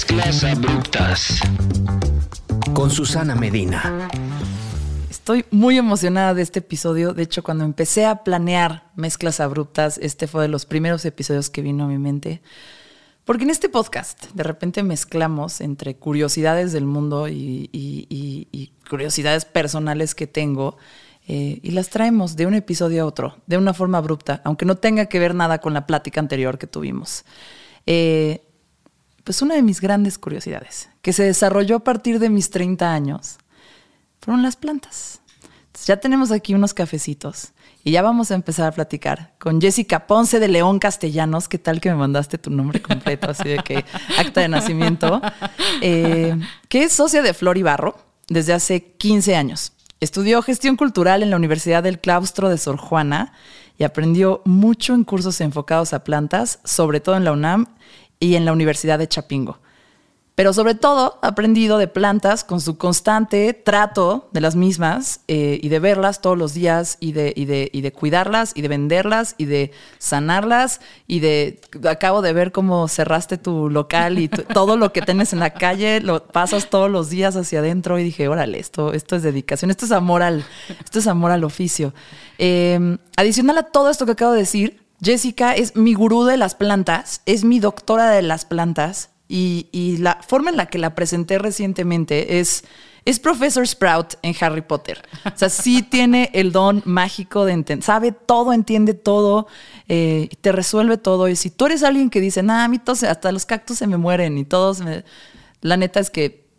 Mezclas abruptas. Con Susana Medina. Estoy muy emocionada de este episodio. De hecho, cuando empecé a planear mezclas abruptas, este fue de los primeros episodios que vino a mi mente. Porque en este podcast de repente mezclamos entre curiosidades del mundo y, curiosidades personales que tengo eh, y las traemos de un episodio a otro, de una forma abrupta, aunque no tenga que ver nada con la plática anterior que tuvimos. Eh, pues una de mis grandes curiosidades, que se desarrolló a partir de mis 30 años, fueron las plantas. ya tenemos aquí unos cafecitos y ya vamos a empezar a platicar con Jessica Ponce de León Castellanos. ¿Qué tal que me mandaste tu nombre completo, así de que acta de nacimiento? Eh, que es socia de Flor y Barro desde hace 15 años. Estudió gestión cultural en la Universidad del Claustro de Sor Juana y aprendió mucho en cursos enfocados a plantas, sobre todo en la UNAM y en la Universidad de Chapingo. Pero sobre todo, aprendido de plantas con su constante trato de las mismas eh, y de verlas todos los días y de, y, de, y de, cuidarlas y de venderlas y de sanarlas y de... Acabo de ver cómo cerraste tu local y todo lo que tienes en la calle lo pasas todos los días hacia adentro y dije, órale, esto, esto es dedicación, esto es amor al, esto es amor al oficio. Eh, adicional a todo esto que acabo de decir, Jessica es mi gurú de las plantas, es mi doctora de las plantas y, la forma en la que la presenté recientemente es, es Professor Sprout en Harry Potter. O sea, sí tiene el don mágico de entender, sabe todo, entiende todo, eh, te resuelve todo. Y si tú eres alguien que dice, nada, a mí hasta los cactus se me mueren y todos me... La neta es que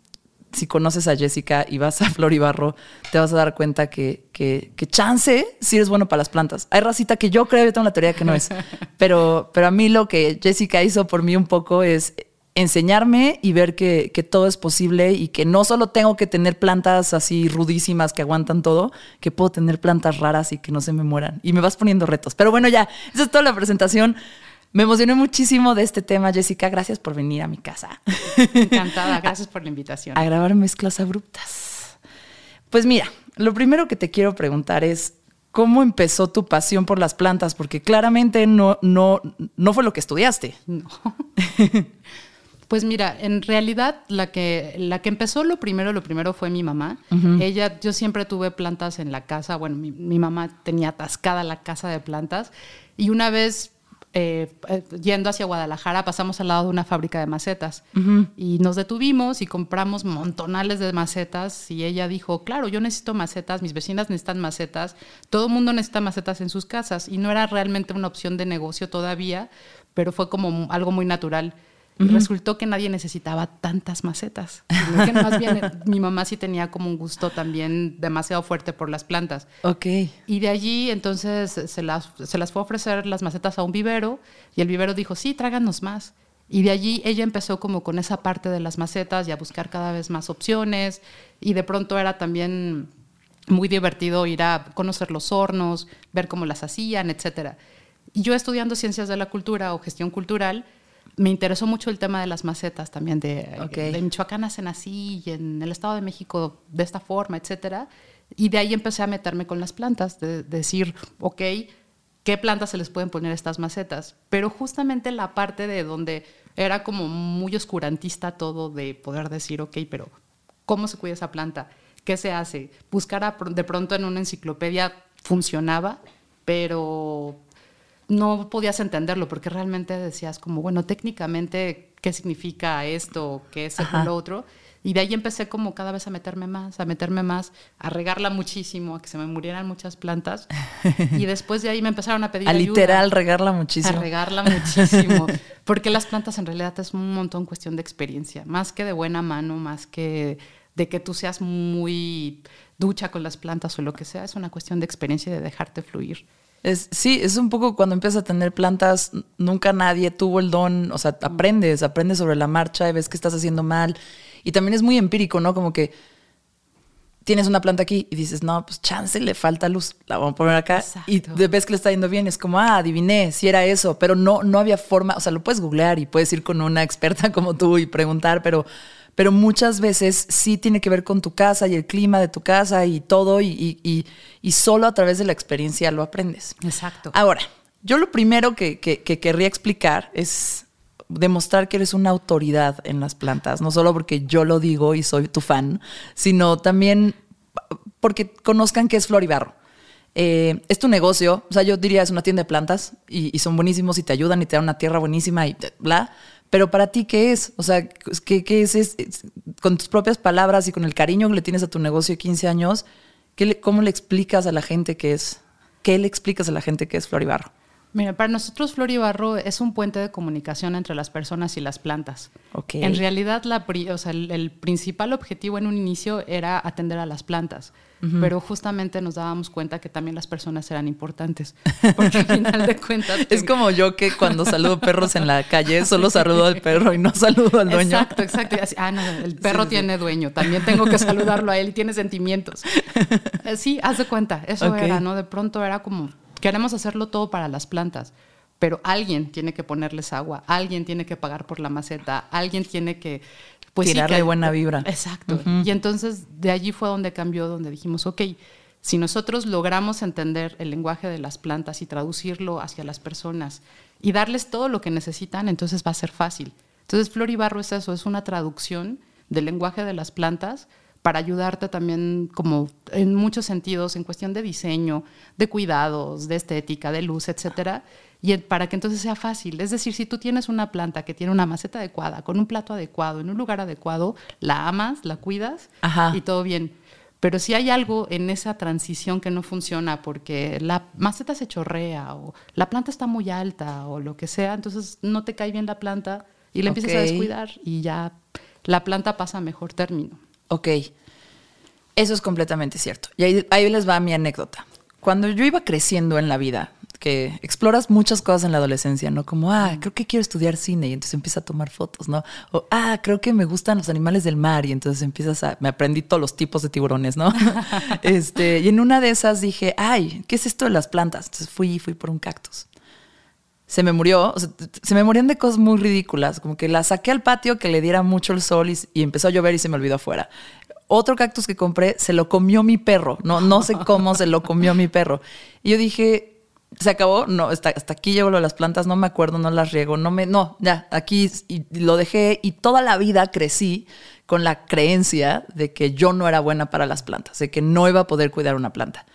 si conoces a Jessica y vas a Flor y Barro, te vas a dar cuenta que, que, chance si eres bueno para las plantas. Hay racita que yo creo, yo tengo la teoría que no es, pero, pero a mí lo que Jessica hizo por mí un poco es enseñarme y ver que, que, todo es posible y que no solo tengo que tener plantas así rudísimas que aguantan todo, que puedo tener plantas raras y que no se me mueran. Y me vas poniendo retos. Pero bueno, ya, esa es toda la presentación. Me emocioné muchísimo de este tema, Jessica. Gracias por venir a mi casa. Encantada, gracias por la invitación. A grabar mezclas abruptas. Pues mira, lo primero que te quiero preguntar es, ¿cómo empezó tu pasión por las plantas? Porque claramente no, no, no fue lo que estudiaste. No. Pues mira, en realidad la que, la que empezó lo primero, lo primero fue mi mamá. Ella, yo siempre tuve plantas en la casa. Bueno, mi, mi, mamá tenía atascada la casa de plantas. Y una vez eh, eh, yendo hacia Guadalajara, pasamos al lado de una fábrica de macetas. Y nos detuvimos y compramos montonales de macetas. Y ella dijo, claro, yo necesito macetas, mis vecinas necesitan macetas, todo el mundo necesita macetas en sus casas y no era realmente una opción de negocio todavía, pero fue como algo muy natural. Resultó que nadie necesitaba tantas macetas. Que más bien mi mamá sí tenía como un gusto también demasiado fuerte por las plantas. Ok. Y de allí entonces se las, se las fue a ofrecer las macetas a un vivero y el vivero dijo, sí, tráganos más. Y de allí ella empezó como con esa parte de las macetas y a buscar cada vez más opciones. Y de pronto era también muy divertido ir a conocer los hornos, ver cómo las hacían, etc. Y yo estudiando ciencias de la cultura o gestión cultural, me interesó mucho el tema de las macetas también, de, de Michoacán hacen así y en el Estado de México de esta forma, etcétera. Y de ahí empecé a meterme con las plantas, de, decir, ok, ¿qué plantas se les pueden poner estas macetas? Pero justamente la parte de donde era como muy oscurantista todo de poder decir, ok, pero ¿cómo se cuida esa planta? ¿Qué se hace? Buscar de pronto en una enciclopedia funcionaba, pero no podías entenderlo porque realmente decías como, bueno, técnicamente, ¿qué significa esto? ¿Qué es lo otro? Y de ahí empecé como cada vez a meterme más, a meterme más, a regarla muchísimo, a que se me murieran muchas plantas. Y después de ahí me empezaron a pedir a literal regarla muchísimo. A regarla muchísimo. Porque las plantas en realidad es un montón cuestión de experiencia, más que de buena mano, más que de que tú seas muy ducha con las plantas o lo que sea, es una cuestión de experiencia y de dejarte fluir. Es, sí, es un poco cuando empiezas a tener plantas, nunca nadie tuvo el don, o sea, aprendes, aprendes sobre la marcha y ves que estás haciendo mal. Y también es muy empírico, ¿no? Como que tienes una planta aquí y dices, no, pues chance, le falta luz, la vamos a poner acá. Y ves que le está yendo bien, es como, ah, adiviné, si era eso, pero no, no había forma, o sea, lo puedes googlear y puedes ir con una experta como tú y preguntar, pero pero muchas veces sí tiene que ver con tu casa y el clima de tu casa y todo, y, solo a través de la experiencia lo aprendes. Exacto. Ahora, yo lo primero que, querría explicar es, demostrar que eres una autoridad en las plantas, no solo porque yo lo digo y soy tu fan, sino también porque conozcan que es flor y barro. Eh, es tu negocio, o sea, yo diría es una tienda de plantas y, son buenísimos y te ayudan y te dan una tierra buenísima y bla. Pero para ti, ¿qué es? O sea, ¿qué, qué es, es, Con tus propias palabras y con el cariño que le tienes a tu negocio de 15 años, ¿qué ¿cómo le explicas a la gente que es? ¿Qué le explicas a la gente que es flor y barro? Mira, para nosotros Flor y Barro es un puente de comunicación entre las personas y las plantas. Okay. En realidad, la, o sea, el, principal objetivo en un inicio era atender a las plantas, pero justamente nos dábamos cuenta que también las personas eran importantes, porque al final de cuentas... es como yo que cuando saludo perros en la calle solo saludo al perro y no saludo al dueño. Exacto, exacto. ah, no, el perro tiene dueño, también tengo que saludarlo a él y tiene sentimientos. Eh, sí, haz de cuenta, eso era, ¿no? De pronto era como Queremos hacerlo todo para las plantas, pero alguien tiene que ponerles agua, alguien tiene que pagar por la maceta, alguien tiene que... Pues Tirarle buena vibra. Exacto. Y entonces de allí fue donde cambió, donde dijimos, ok, si nosotros logramos entender el lenguaje de las plantas y traducirlo hacia las personas y darles todo lo que necesitan, entonces va a ser fácil. Entonces Flor y Barro es eso, es una traducción del lenguaje de las plantas para ayudarte también como en muchos sentidos, en cuestión de diseño, de cuidados, de estética, de luz, etcétera, y para que entonces sea fácil. Es decir, si tú tienes una planta que tiene una maceta adecuada, con un plato adecuado, en un lugar adecuado, la amas, la cuidas y todo bien. Pero si hay algo en esa transición que no funciona porque la maceta se chorrea o la planta está muy alta o lo que sea, entonces no te cae bien la planta y la empiezas a descuidar y ya la planta pasa a mejor término. Ok, eso es completamente cierto. Y ahí, les va mi anécdota. Cuando yo iba creciendo en la vida, que exploras muchas cosas en la adolescencia, ¿no? Como, ah, creo que quiero estudiar cine y entonces empiezas a tomar fotos, ¿no? O, ah, creo que me gustan los animales del mar y entonces empiezas a, me aprendí todos los tipos de tiburones, ¿no? este, y en una de esas dije, ay, ¿qué es esto de las plantas? Entonces fui, fui por un cactus. Se me murió, o sea, se me morían de cosas muy ridículas, como que la saqué al patio que le diera mucho el sol y, y empezó a llover y se me olvidó afuera. Otro cactus que compré se lo comió mi perro. No, no sé cómo se lo comió mi perro. Y yo dije, se acabó, no, hasta, hasta aquí llevo lo de las plantas, no me acuerdo, no las riego, no me, no, ya, aquí y lo dejé y toda la vida crecí con la creencia de que yo no era buena para las plantas, de que no iba a poder cuidar una planta.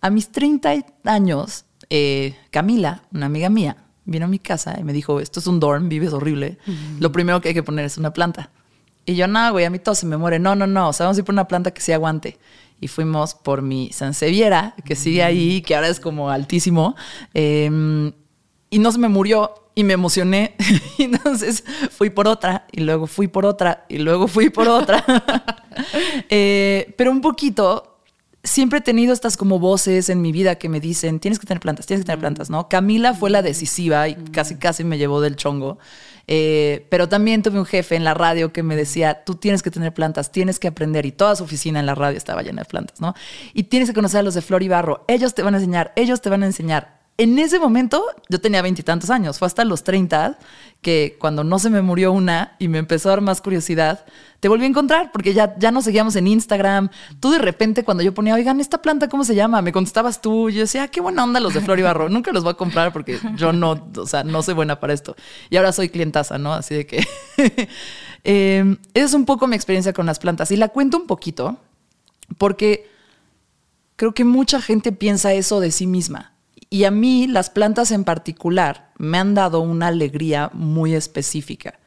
A mis 30 años, eh, Camila, una amiga mía, vino a mi casa y me dijo, esto es un dorm, vives horrible, lo primero que hay que poner es una planta. Y yo, no, güey, a mí todo se me muere. No, no, no. O sea, vamos a ir por una planta que sí aguante. Y fuimos por mi Sanseviera, que sigue ahí, que ahora es como altísimo. Em, y no se me murió y me emocioné. y entonces fui por otra, y luego fui por otra, y luego fui por otra. Eh, pero un poquito, siempre he tenido estas como voces en mi vida que me dicen, tienes que tener plantas, tienes que tener plantas, ¿no? Camila fue la decisiva y casi, casi me llevó del chongo. Eh, pero también tuve un jefe en la radio que me decía, tú tienes que tener plantas, tienes que aprender. Y toda su oficina en la radio estaba llena de plantas, ¿no? Y tienes que conocer a los de Flor y Barro. Ellos te van a enseñar, ellos te van a enseñar. En ese momento yo tenía veintitantos años, fue hasta los 30 que cuando no se me murió una y me empezó a dar más curiosidad, te volví a encontrar porque ya, ya nos seguíamos en Instagram. Tú de repente cuando yo ponía, oigan, ¿esta planta cómo se llama? Me contestabas tú. Yo decía, ah, qué buena onda los de Flor y Barro. Nunca los voy a comprar porque yo no, o sea, no soy buena para esto. Y ahora soy clientaza, ¿no? Así de que... eh, es un poco mi experiencia con las plantas y la cuento un poquito porque creo que mucha gente piensa eso de sí misma. Y a mí las plantas en particular me han dado una alegría muy específica.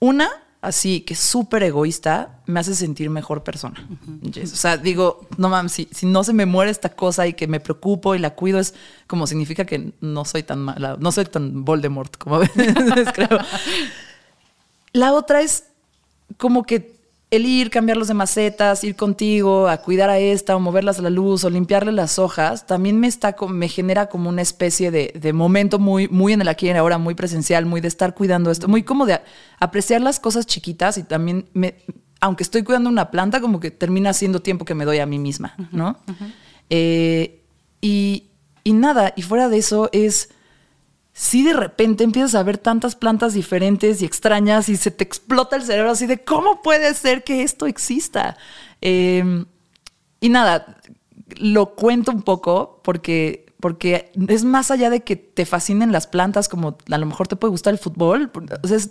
Una, así que súper egoísta, me hace sentir mejor persona. O sea, digo, no mames, si, si, no se me muere esta cosa y que me preocupo y la cuido, es como significa que no soy tan mala, no soy tan Voldemort como a veces creo. La otra es como que el ir, cambiarlos de macetas, ir contigo a cuidar a esta o moverlas a la luz o limpiarle las hojas, también me, está, me genera como una especie de, momento muy, muy en el aquí y en ahora, muy presencial, muy de estar cuidando esto, muy como de apreciar las cosas chiquitas y también, me, aunque estoy cuidando una planta, como que termina siendo tiempo que me doy a mí misma, ¿no? Eh, y, y nada, y fuera de eso es si de repente empiezas a ver tantas plantas diferentes y extrañas y se te explota el cerebro así de cómo puede ser que esto exista. Em, y nada, lo cuento un poco porque, porque es más allá de que te fascinen las plantas, como a lo mejor te puede gustar el fútbol. Es,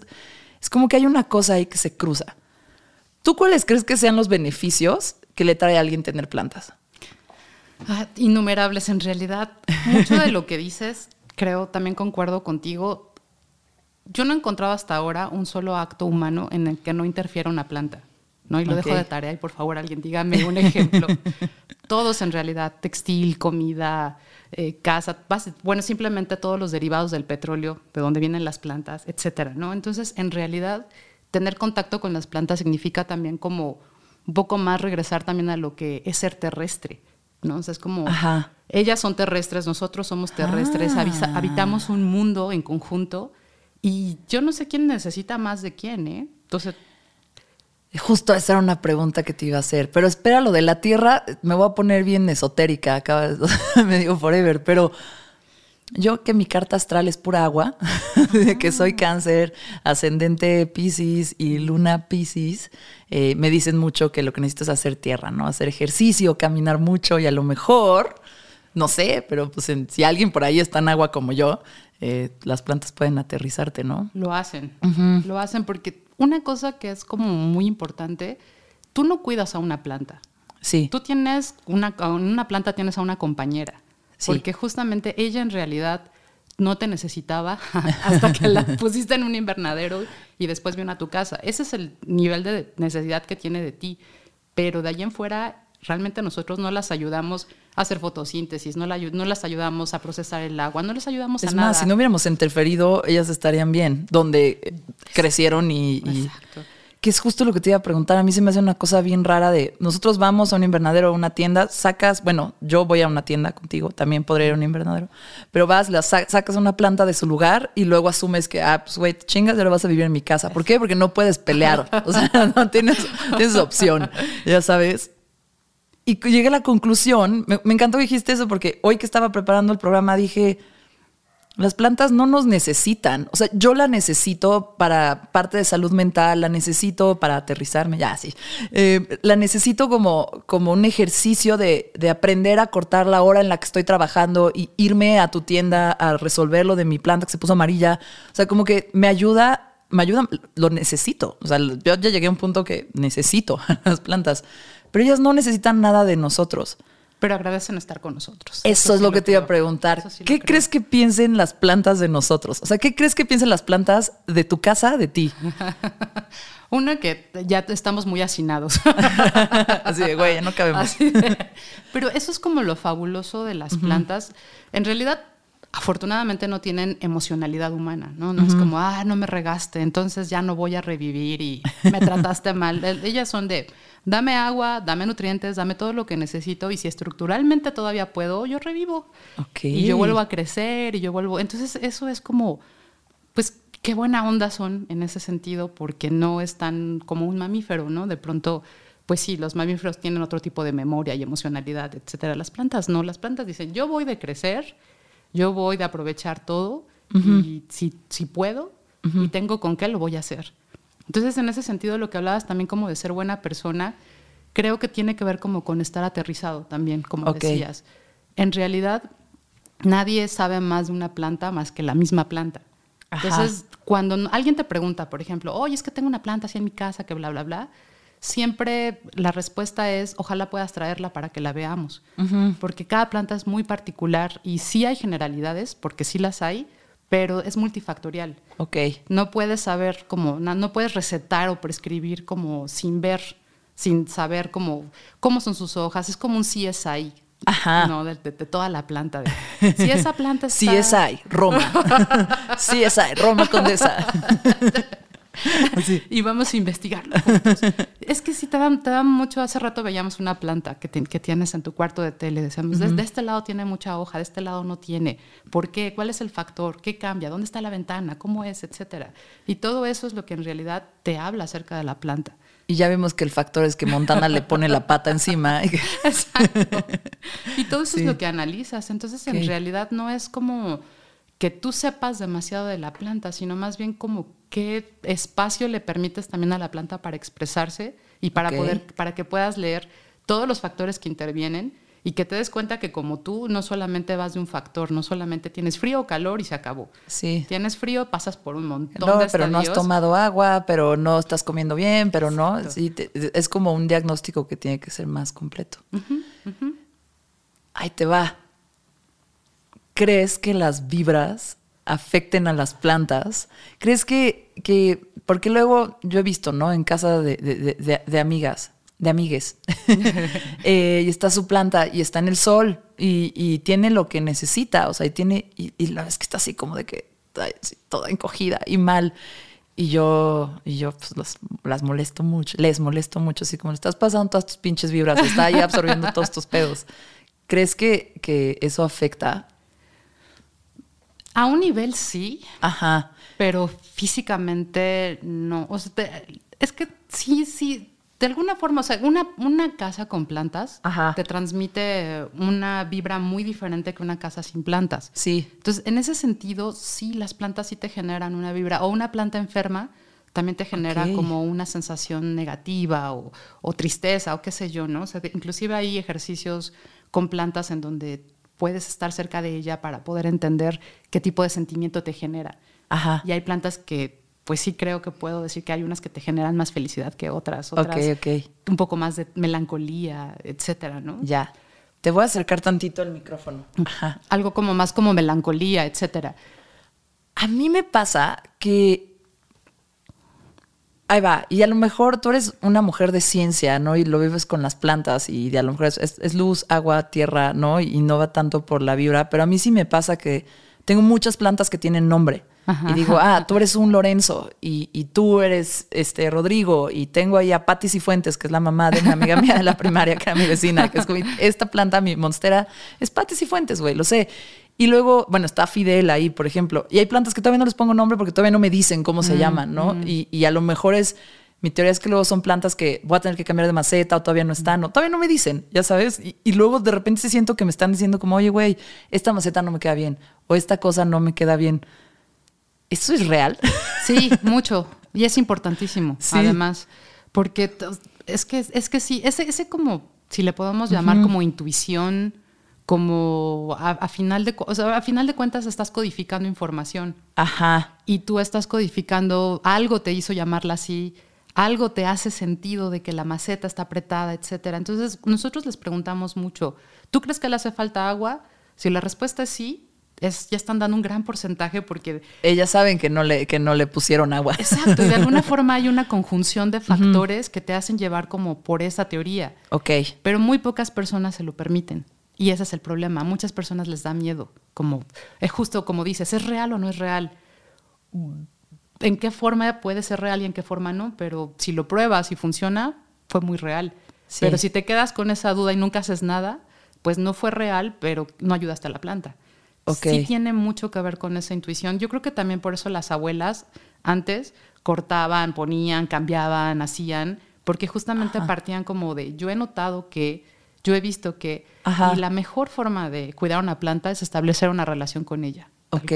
es como que hay una cosa ahí que se cruza. ¿Tú cuáles crees que sean los beneficios que le trae a alguien tener plantas? Ah, innumerables en realidad. Mucho de lo que dices, creo, también concuerdo contigo. Yo no he encontrado hasta ahora un solo acto humano en el que no interfiera una planta. ¿no? Y lo dejo de tarea y por favor alguien dígame un ejemplo. Todos en realidad, textil, comida, eh, casa, bueno, simplemente todos los derivados del petróleo, de donde vienen las plantas, etcétera, ¿no? Entonces, en realidad, tener contacto con las plantas significa también como un poco más regresar también a lo que es ser terrestre, ¿no? O sea, es como ellas son terrestres, nosotros somos terrestres, ah. habitamos un mundo en conjunto y yo no sé quién necesita más de quién, ¿eh? Entonces Justo esa era una pregunta que te iba a hacer. Pero espera, lo de la Tierra, me voy a poner bien esotérica, acá me digo forever, pero yo que mi carta astral es pura agua, de que soy cáncer, ascendente Pisces y luna Pisces, eh, me dicen mucho que lo que necesito es hacer tierra, ¿no? Hacer ejercicio, caminar mucho y a lo mejor, no sé, pero pues si alguien por ahí está en agua como yo, eh, las plantas pueden aterrizarte, ¿no? Lo hacen, lo hacen porque una cosa que es como muy importante, tú no cuidas a una planta. Sí. Tú tienes una, una planta tienes a una compañera. Sí. Porque justamente ella en realidad no te necesitaba hasta que la pusiste en un invernadero y después vino a tu casa. Ese es el nivel de necesidad que tiene de ti. Pero de ahí en fuera, realmente nosotros no las ayudamos hacer fotosíntesis, no, no las ayudamos a procesar el agua, no les ayudamos a nada. Es más, si no hubiéramos interferido, ellas estarían bien, donde crecieron y, Exacto. Que es justo lo que te iba a preguntar. A mí se me hace una cosa bien rara de nosotros vamos a un invernadero o una tienda, sacas, bueno, yo voy a una tienda contigo, también podría ir a un invernadero, pero vas, la sacas una planta de su lugar y luego asumes que, ah, pues güey, chingas, ahora vas a vivir en mi casa. ¿Por qué? Porque no puedes pelear. O sea, no tienes, tienes opción, ya sabes. Y llegué a la conclusión, me, encantó que dijiste eso porque hoy que estaba preparando el programa dije, las plantas no nos necesitan. O sea, yo la necesito para parte de salud mental, la necesito para aterrizarme, ya sí. Eh, la necesito como, como un ejercicio de, de, aprender a cortar la hora en la que estoy trabajando y irme a tu tienda a resolver lo de mi planta que se puso amarilla. O sea, como que me ayuda, me ayuda, lo necesito. O sea, yo ya llegué a un punto que necesito las plantas pero ellas no necesitan nada de nosotros. Pero agradecen estar con nosotros. Eso, es lo que te iba a preguntar. ¿Qué crees que piensen las plantas de nosotros? O sea, ¿qué crees que piensen las plantas de tu casa, de ti? Una que ya estamos muy hacinados. Así de, güey, no cabemos. pero eso es como lo fabuloso de las plantas. En realidad, afortunadamente no tienen emocionalidad humana, ¿no? No es como, ah, no me regaste, entonces ya no voy a revivir y me trataste mal. Ellas son de, dame agua, dame nutrientes, dame todo lo que necesito y si estructuralmente todavía puedo, yo revivo. Y yo vuelvo a crecer y yo vuelvo. Entonces eso es como, pues qué buena onda son en ese sentido porque no es tan como un mamífero, ¿no? De pronto, pues sí, los mamíferos tienen otro tipo de memoria y emocionalidad, etcétera. Las plantas no, las plantas dicen, yo voy de crecer, yo voy de aprovechar todo y si, si puedo y tengo con qué, lo voy a hacer. Entonces, en ese sentido, lo que hablabas también como de ser buena persona, creo que tiene que ver como con estar aterrizado también, como decías. En realidad, nadie sabe más de una planta más que la misma planta. Entonces, cuando alguien te pregunta, por ejemplo, oye, es que tengo una planta así en mi casa, que bla, bla, bla, siempre la respuesta es, ojalá puedas traerla para que la veamos. Porque cada planta es muy particular y sí hay generalidades, porque sí las hay, pero es multifactorial. Ok. No puedes saber como, no, puedes recetar o prescribir como sin ver, sin saber cómo, cómo son sus hojas. Es como un CSI. Ajá. ¿no? De, toda la planta. si esa planta está... CSI, Roma. CSI, Roma Condesa. y vamos a investigarlo es que si te dan, te mucho, hace rato veíamos una planta que, que tienes en tu cuarto de tele, decíamos, de, este lado tiene mucha hoja, de este lado no tiene, ¿por qué? ¿Cuál es el factor? ¿Qué cambia? ¿Dónde está la ventana? ¿Cómo es? Etcétera. Y todo eso es lo que en realidad te habla acerca de la planta. Y ya vemos que el factor es que Montana le pone la pata encima. Exacto. Y todo eso es lo que analizas. Entonces, en realidad no es como que tú sepas demasiado de la planta, sino más bien como qué espacio le permites también a la planta para expresarse y para, poder, para que puedas leer todos los factores que intervienen y que te des cuenta que como tú no solamente vas de un factor, no solamente tienes frío o calor y se acabó. Sí. Tienes frío, pasas por un montón No, de pero no has tomado agua, pero no estás comiendo bien, pero no. Sí, te- es como un diagnóstico que tiene que ser más completo. Ahí te va. ¿Crees que las vibras afecten a las plantas? ¿Crees que, que porque luego yo he visto, ¿no? En casa de, de- de- de- amigas, de amigues, eh, y está su planta y está en el sol y, y tiene lo que necesita, o sea, y tiene, y, y la vez que está así como de que, toda encogida y mal. Y yo, y yo pues las, las molesto mucho, les molesto mucho, así como le estás pasando todas tus pinches vibras, está ahí absorbiendo todos tus pedos. ¿Crees que, que eso afecta? A un nivel sí, Ajá. pero físicamente no. O sea, te- es que sí, sí, de alguna forma, o sea, una, una casa con plantas Ajá. te transmite una vibra muy diferente que una casa sin plantas. Sí. Entonces, en ese sentido, sí, las plantas sí te generan una vibra. O una planta enferma también te genera como una sensación negativa o, o tristeza o qué sé yo, ¿no? O sea, inclusive hay ejercicios con plantas en donde puedes estar cerca de ella para poder entender qué tipo de sentimiento te genera. Ajá. Y hay plantas que, pues sí creo que puedo decir que hay unas que te generan más felicidad que otras, otras Ok, ok. un poco más de melancolía, etcétera, ¿no? Ya. Te voy a acercar tantito al micrófono. Ajá. Algo como más como melancolía, etcétera. A mí me pasa que. Ahí va. Y a lo mejor tú eres una mujer de ciencia, ¿no? Y lo vives con las plantas y de a lo mejor es, es- es luz, agua, tierra, ¿no? Y no va tanto por la vibra. Pero a mí sí me pasa que tengo muchas plantas que tienen nombre. Ajá, y digo, ah, tú eres un Lorenzo y, y tú eres este Rodrigo y tengo ahí a Patti Cifuentes, que es la mamá de una amiga mía de la primaria, que era mi vecina, que es como, esta planta, mi monstera, es Patti Cifuentes, güey, lo sé. Y luego, bueno, está Fidel ahí, por ejemplo. Y hay plantas que todavía no les pongo nombre porque todavía no me dicen cómo se llaman, ¿no? Y, y a lo mejor es, mi teoría es que luego son plantas que voy a tener que cambiar de maceta o todavía no están, o todavía no me dicen, ya sabes. Y, y luego de repente sí siento que me están diciendo como, oye, güey, esta maceta no me queda bien, o esta cosa no me queda bien. ¿Eso es real? Sí, mucho. Y es importantísimo, Sí. además. Porque es que, es que sí, ese, ese como, si le podemos llamar como intuición, como a, a final de, o sea, a final de cuentas estás codificando información Ajá. y tú estás codificando, algo te hizo llamarla así, algo te hace sentido de que la maceta está apretada, etcétera. Entonces, nosotros les preguntamos mucho, ¿tú crees que le hace falta agua? Si la respuesta es sí, es, ya están dando un gran porcentaje porque Ellas saben que no le, que no le pusieron agua. Exacto, y de alguna forma hay una conjunción de factores que te hacen llevar como por esa teoría, Ok. pero muy pocas personas se lo permiten. Y ese es el problema. A muchas personas les da miedo. Como, es justo como dices, ¿es real o no es real? ¿En qué forma puede ser real y en qué forma no? Pero si lo pruebas y funciona, fue muy real. Sí. Pero si te quedas con esa duda y nunca haces nada, pues no fue real, pero no ayudaste a la planta. Sí tiene mucho que ver con esa intuición. Yo creo que también por eso las abuelas antes cortaban, ponían, cambiaban, hacían, porque justamente partían como de, yo he notado que, yo he visto que, Ajá. y la mejor forma de cuidar una planta es establecer una relación con ella. Ok.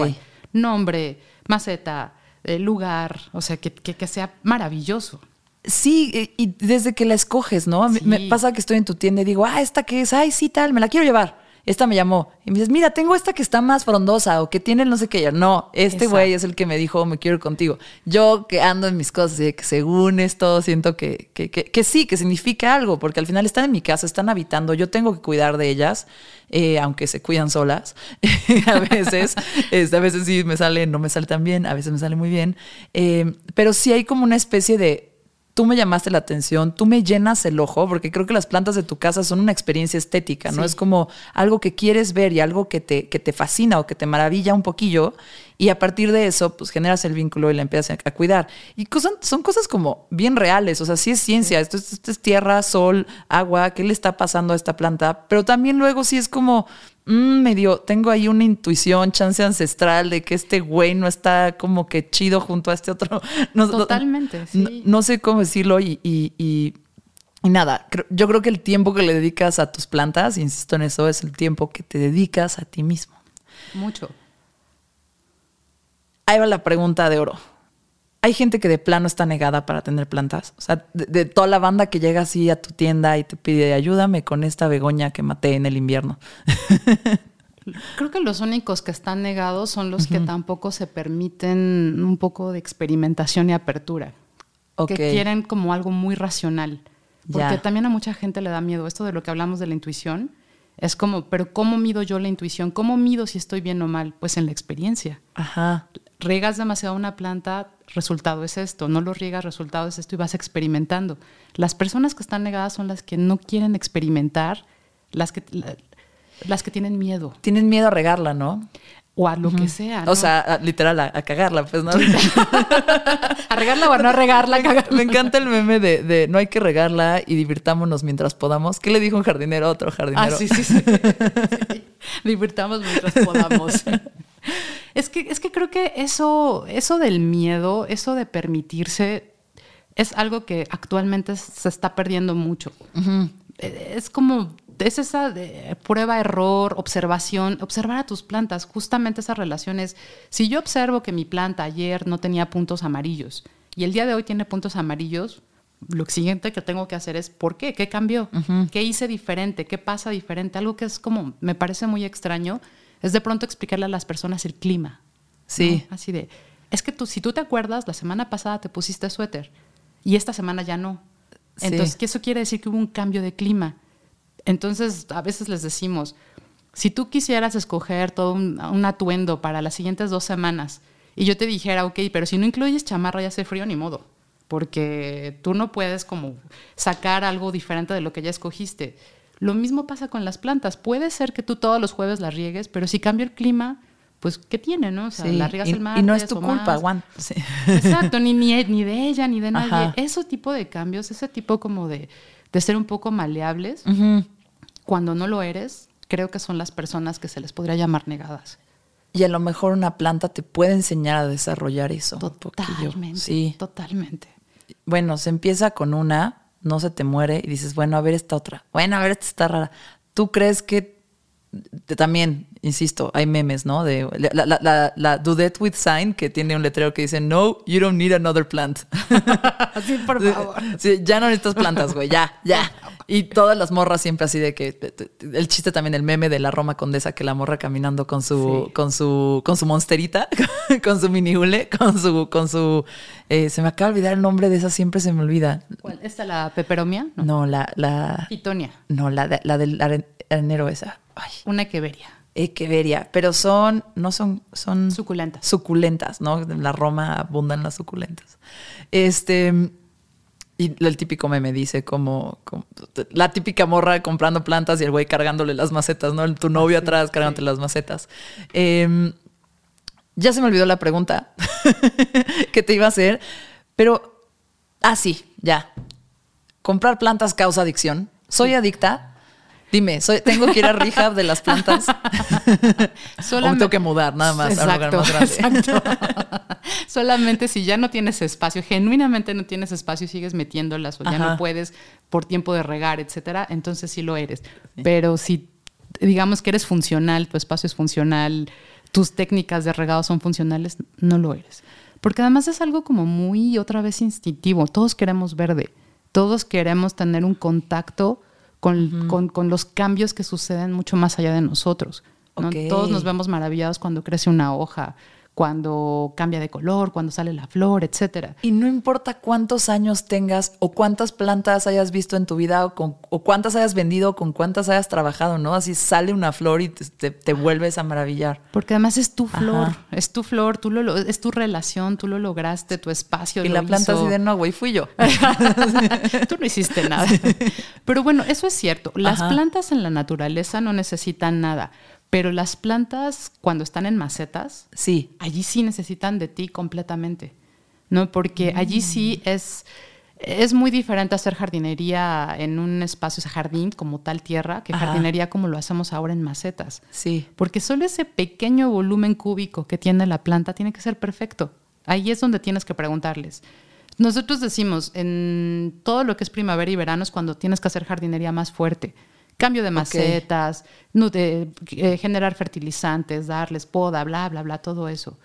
Nombre, maceta, eh, lugar, o sea, que, que- que sea maravilloso. Sí, y y desde que la escoges, ¿no? Sí. Me pasa que estoy en tu tienda y digo, ah, ¿esta qué es? Ay, sí, tal, me la quiero llevar. Esta me llamó. Y me dices, mira, tengo esta que está más frondosa o que tiene el no sé qué. Yo, no, este güey es el que me dijo, me quiero ir contigo. Yo que ando en mis cosas y que según esto siento que, que, que- que sí, que significa algo, porque al final están en mi casa, están habitando, yo tengo que cuidar de ellas, eh, aunque se cuidan solas. a veces, este, a veces sí me sale, no me sale tan bien, a veces me sale muy bien. Eh, pero sí hay como una especie de tú me llamaste la atención, tú me llenas el ojo, porque creo que las plantas de tu casa son una experiencia estética, ¿no? Sí. Es como algo que quieres ver y algo que te, que te fascina o que te maravilla un poquillo, y a partir de eso, pues generas el vínculo y la empiezas a, cuidar. Y cosas- son cosas como bien reales, o sea, sí es ciencia, esto, es- esto es tierra, sol, agua, ¿qué le está pasando a esta planta? Pero también luego sí es como, mm, medio, tengo ahí una intuición, chance ancestral de que este güey no está como que chido junto a este otro. No- no- Totalmente, sí. no, sé cómo decirlo y, y- y- y nada, yo creo que el tiempo que le dedicas a tus plantas, insisto en eso, es el tiempo que te dedicas a ti mismo. Mucho. Ahí va la pregunta de oro. Hay gente que de plano está negada para tener plantas. O sea, de, de toda la banda que llega así a tu tienda y te pide ayúdame con esta begoña que maté en el invierno. Creo que los únicos que están negados son los que tampoco se permiten un poco de experimentación y apertura. Que quieren como algo muy racional. Porque Ya. también a mucha gente le da miedo esto de lo que hablamos de la intuición. Es como, pero ¿cómo mido yo la intuición? ¿Cómo mido si estoy bien o mal? Pues en la experiencia. Ajá. Riegas demasiado una planta, resultado es esto. No lo riegas, resultado es esto y vas experimentando. Las personas que están negadas son las que no quieren experimentar, las que, la- las que tienen miedo Tienen miedo a regarla, ¿no? o a lo que sea. ¿no? O sea, a- literal, a, a cagarla, pues, ¿no? a regarla o a no regarla. cagarla. Me encanta el meme de, de no hay que regarla y divirtámonos mientras podamos. ¿Qué le dijo un jardinero a otro jardinero? Ah, sí, sí, sí. Sí. Divirtamos mientras podamos. Es que, es que creo que eso, eso del miedo, eso de permitirse, es algo que actualmente se está perdiendo mucho. Eh, Es como, es esa de prueba, error, observación, observar a tus plantas, justamente esas relaciones. Si yo observo que mi planta ayer no tenía puntos amarillos y el día de hoy tiene puntos amarillos, lo siguiente que tengo que hacer es, ¿por qué? ¿Qué cambió? ¿Qué hice diferente? ¿Qué pasa diferente? Algo que es como, me parece muy extraño, es de pronto explicarle a las personas el clima. Sí. ¿no? Así de, es que tú, si tú te acuerdas, la semana pasada te pusiste suéter y esta semana ya no. Sí. Entonces, ¿qué eso quiere decir que hubo un cambio de clima. Entonces, a veces les decimos, si tú quisieras escoger todo un, un atuendo para las siguientes dos semanas y yo te dijera, ok, pero si no incluyes chamarra y hace frío, ni modo, porque tú no puedes como sacar algo diferente de lo que ya escogiste. Lo mismo pasa con las plantas. Puede ser que tú todos los jueves las riegues, pero si cambia el clima, pues, ¿qué tiene, no? O sea, Sí, la riegas y, el martes y no es tu culpa. Juan. Sí. Exacto, ni, ni, ni de ella, ni de nadie. Ajá. Ese tipo de cambios, ese tipo como de, de ser un poco maleables, cuando no lo eres, creo que son las personas que se les podría llamar negadas. Y a lo mejor una planta te puede enseñar a desarrollar eso. Totalmente. Sí. Totalmente. Bueno, se empieza con una, no se te muere y dices, bueno, a ver esta otra. Bueno, a ver, esta está rara. ¿Tú crees que también, insisto, hay memes, ¿no? De la, la, la, la Dudette with Sign, que tiene un letrero que dice, no, you don't need another plant. Así, por favor. Sí, ya no necesitas plantas, güey, ya, ya. Y todas las morras siempre así de que te- te- el chiste también el meme de la Roma Condesa que la morra caminando con su Sí. con su con su monsterita, con su mini hule, con su con su eh, se me acaba de olvidar el nombre de esa, siempre se me olvida. ¿Cuál? ¿Esta la peperomia? No. No, la la Pitonia. no, la de- la del aren- arenero esa. Ay, Una equeveria. equeveria, pero son no son son Suculentas. suculentas, ¿no? En la Roma abundan las suculentas. Este y el típico meme dice como, como- la típica morra comprando plantas y el güey cargándole las macetas, ¿no? Tu novio atrás cargándote las macetas. Eh, ya se me olvidó la pregunta que te iba a hacer, pero ah sí, ya. Comprar plantas causa adicción. Soy adicta. Dime, soy, tengo que ir a rehab de las plantas. o me tengo que mudar nada más a un lugar más grande. exacto. Solamente si ya no tienes espacio, genuinamente no tienes espacio y sigues metiéndolas o ya Ajá. no puedes por tiempo de regar, etcétera, entonces sí lo eres. Pero si digamos que eres funcional, tu espacio es funcional, tus técnicas de regado son funcionales, no lo eres. Porque además es algo como muy otra vez instintivo. Todos queremos verde, todos queremos tener un contacto con, con- con los cambios que suceden mucho más allá de nosotros. Todos nos vemos maravillados cuando crece una hoja, cuando cambia de color, cuando sale la flor, etcétera. Y no importa cuántos años tengas o cuántas plantas hayas visto en tu vida o, con- o cuántas hayas vendido o con cuántas hayas trabajado, ¿no? Así sale una flor y te, te- te vuelves a maravillar. Porque además es tu flor, Ajá. es tu flor, tú lo, lo- es tu relación, tú lo lograste, tu espacio. Y lo la planta hizo. así de no, güey, fui yo. Tú no hiciste nada. Pero bueno, eso es cierto. Las Ajá. plantas en la naturaleza no necesitan nada, pero las plantas cuando están en macetas, Sí. allí sí necesitan de ti completamente, ¿no? Porque allí sí es, es muy diferente hacer jardinería en un espacio, o sea, jardín como tal tierra, que Ajá. jardinería como lo hacemos ahora en macetas. Sí. Porque solo ese pequeño volumen cúbico que tiene la planta tiene que ser perfecto. Ahí es donde tienes que preguntarles. Nosotros decimos, en todo lo que es primavera y verano es cuando tienes que hacer jardinería más fuerte. Cambio de macetas, de- eh, generar fertilizantes, darles poda, bla, bla, bla, todo eso.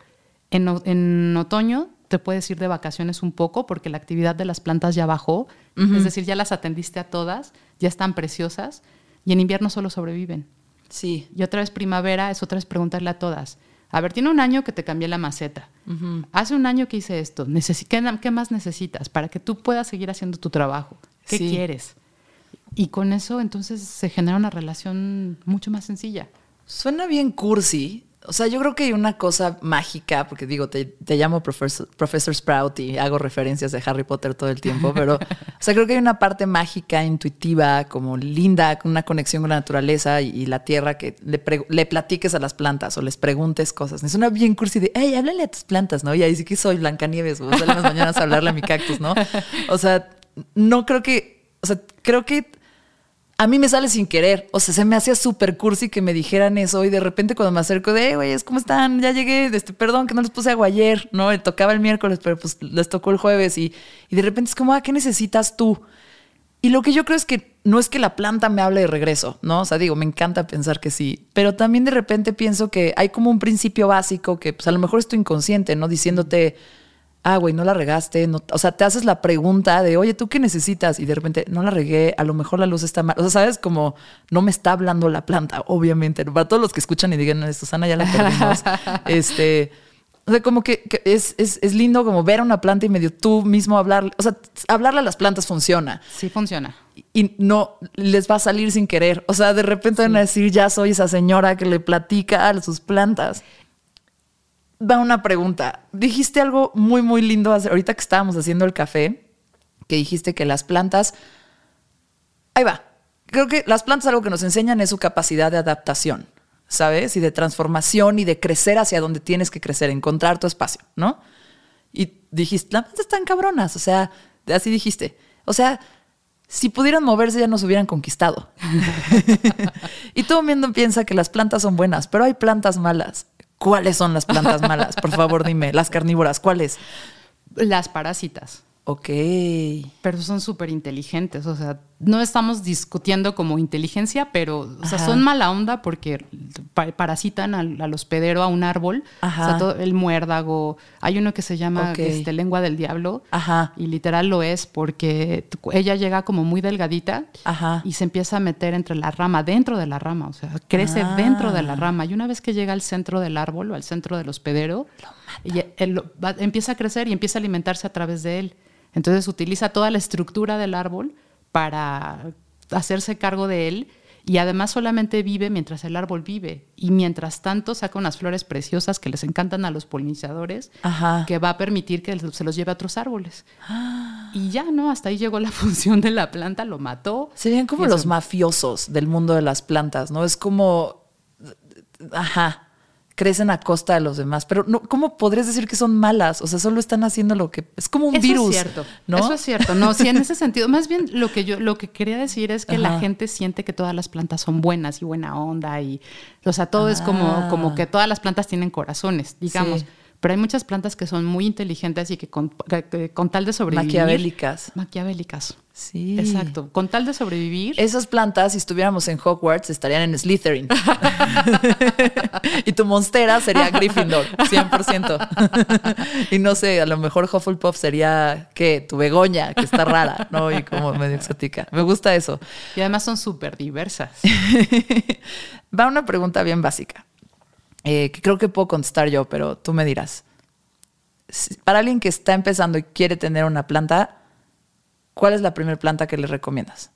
En, en otoño te puedes ir de vacaciones un poco porque la actividad de las plantas ya bajó, es decir, ya las atendiste a todas, ya están preciosas y en invierno solo sobreviven. Sí. Y otra vez primavera es otra vez preguntarle a todas. A ver, tiene un año que te cambié la maceta. Hace un año que hice esto. ¿Qué, ¿Qué, más necesitas para que tú puedas seguir haciendo tu trabajo? ¿Qué quieres? Y con eso entonces se genera una relación mucho más sencilla. Suena bien cursi, o sea, yo creo que hay una cosa mágica, porque digo, te, llamo Professor, Sprout y hago referencias de Harry Potter todo el tiempo, pero, o sea, creo que hay una parte mágica, intuitiva, como linda, con una conexión con la naturaleza y, la tierra, que le, platiques a las plantas o les preguntes cosas. Es una bien cursi de, hey, háblale a tus plantas, ¿no? Y ahí sí que soy Blancanieves, o sea, las mañanas a hablarle a mi cactus, ¿no? O sea, no creo que, o sea, creo que a mí me sale sin querer. O sea, se me hacía súper cursi que me dijeran eso y de repente cuando me acerco de, güey, ¿cómo están? Ya llegué, este, perdón que no les puse agua ayer, ¿no? Le tocaba el miércoles, pero pues les tocó el jueves y, y de repente es como, ah, ¿qué necesitas tú? Y lo que yo creo es que no es que la planta me hable de regreso, ¿no? O sea, digo, me encanta pensar que sí, pero también de repente pienso que hay como un principio básico que pues a lo mejor es tu inconsciente, ¿no? Diciéndote ah, güey, no la regaste, no, o sea, te haces la pregunta de, oye, ¿tú qué necesitas? Y de repente, no la regué, a lo mejor la luz está mal. O sea, sabes, como no me está hablando la planta, obviamente. Para todos los que escuchan y digan, Susana, ya la perdimos. este, o sea, como que, es, es, es, lindo como ver a una planta y medio tú mismo hablar, o sea, hablarle a las plantas funciona. Sí, funciona. Y no les va a salir sin querer. O sea, de repente van a decir, ya soy esa señora que le platica a sus plantas va una pregunta. Dijiste algo muy, muy lindo ahorita que estábamos haciendo el café, que dijiste que las plantas... Ahí va. Creo que las plantas algo que nos enseñan es su capacidad de adaptación, ¿sabes? Y de transformación y de crecer hacia donde tienes que crecer, encontrar tu espacio, ¿no? Y dijiste, las plantas están cabronas, o sea, así dijiste. O sea, si pudieran moverse ya nos hubieran conquistado. y todo el mundo piensa que las plantas son buenas, pero hay plantas malas. ¿Cuáles son las plantas malas? Por favor, dime. Las carnívoras, ¿cuáles? Las parásitas. Ok. Pero son súper inteligentes. O sea, no estamos discutiendo como inteligencia, pero o sea, son mala onda porque parasitan al, hospedero a un árbol. O sea, todo, el muérdago. Hay uno que se llama este, lengua del diablo. Ajá. Y literal lo es porque ella llega como muy delgadita Ajá. y se empieza a meter entre la rama, dentro de la rama. O sea, crece ah. dentro de la rama. Y una vez que llega al centro del árbol o al centro del hospedero, empieza a crecer y empieza a alimentarse a través de él. Entonces utiliza toda la estructura del árbol para hacerse cargo de él y además solamente vive mientras el árbol vive y mientras tanto saca unas flores preciosas que les encantan a los polinizadores que va a permitir que se los lleve a otros árboles. Y ya, ¿no? Hasta ahí llegó la función de la planta, lo mató. Serían como los mafiosos del mundo de las plantas, ¿no? Es como... Ajá crecen a costa de los demás. Pero no, ¿cómo podrías decir que son malas? O sea, solo están haciendo lo que es como un virus. Es cierto. ¿no? Eso es cierto. No, sí, en ese sentido. Más bien lo que yo lo que quería decir es que la gente siente que todas las plantas son buenas y buena onda y o sea, todo es como, ah. como que todas las plantas tienen corazones, digamos. Pero hay muchas plantas que son muy inteligentes y que con, con tal de sobrevivir. Maquiavélicas. Maquiavélicas. Sí. Exacto. Con tal de sobrevivir. Esas plantas, si estuviéramos en Hogwarts, estarían en Slytherin. y tu monstera sería Gryffindor, 100%. y no sé, a lo mejor Hufflepuff sería, ¿qué? Tu begoña, que está rara, ¿no? Y como medio exótica. Me gusta eso. Y además son súper diversas. Va una pregunta bien básica. Eh, que creo que puedo contestar yo, pero tú me dirás. Para alguien que está empezando y quiere tener una planta, ¿cuál es la primera planta que le recomiendas?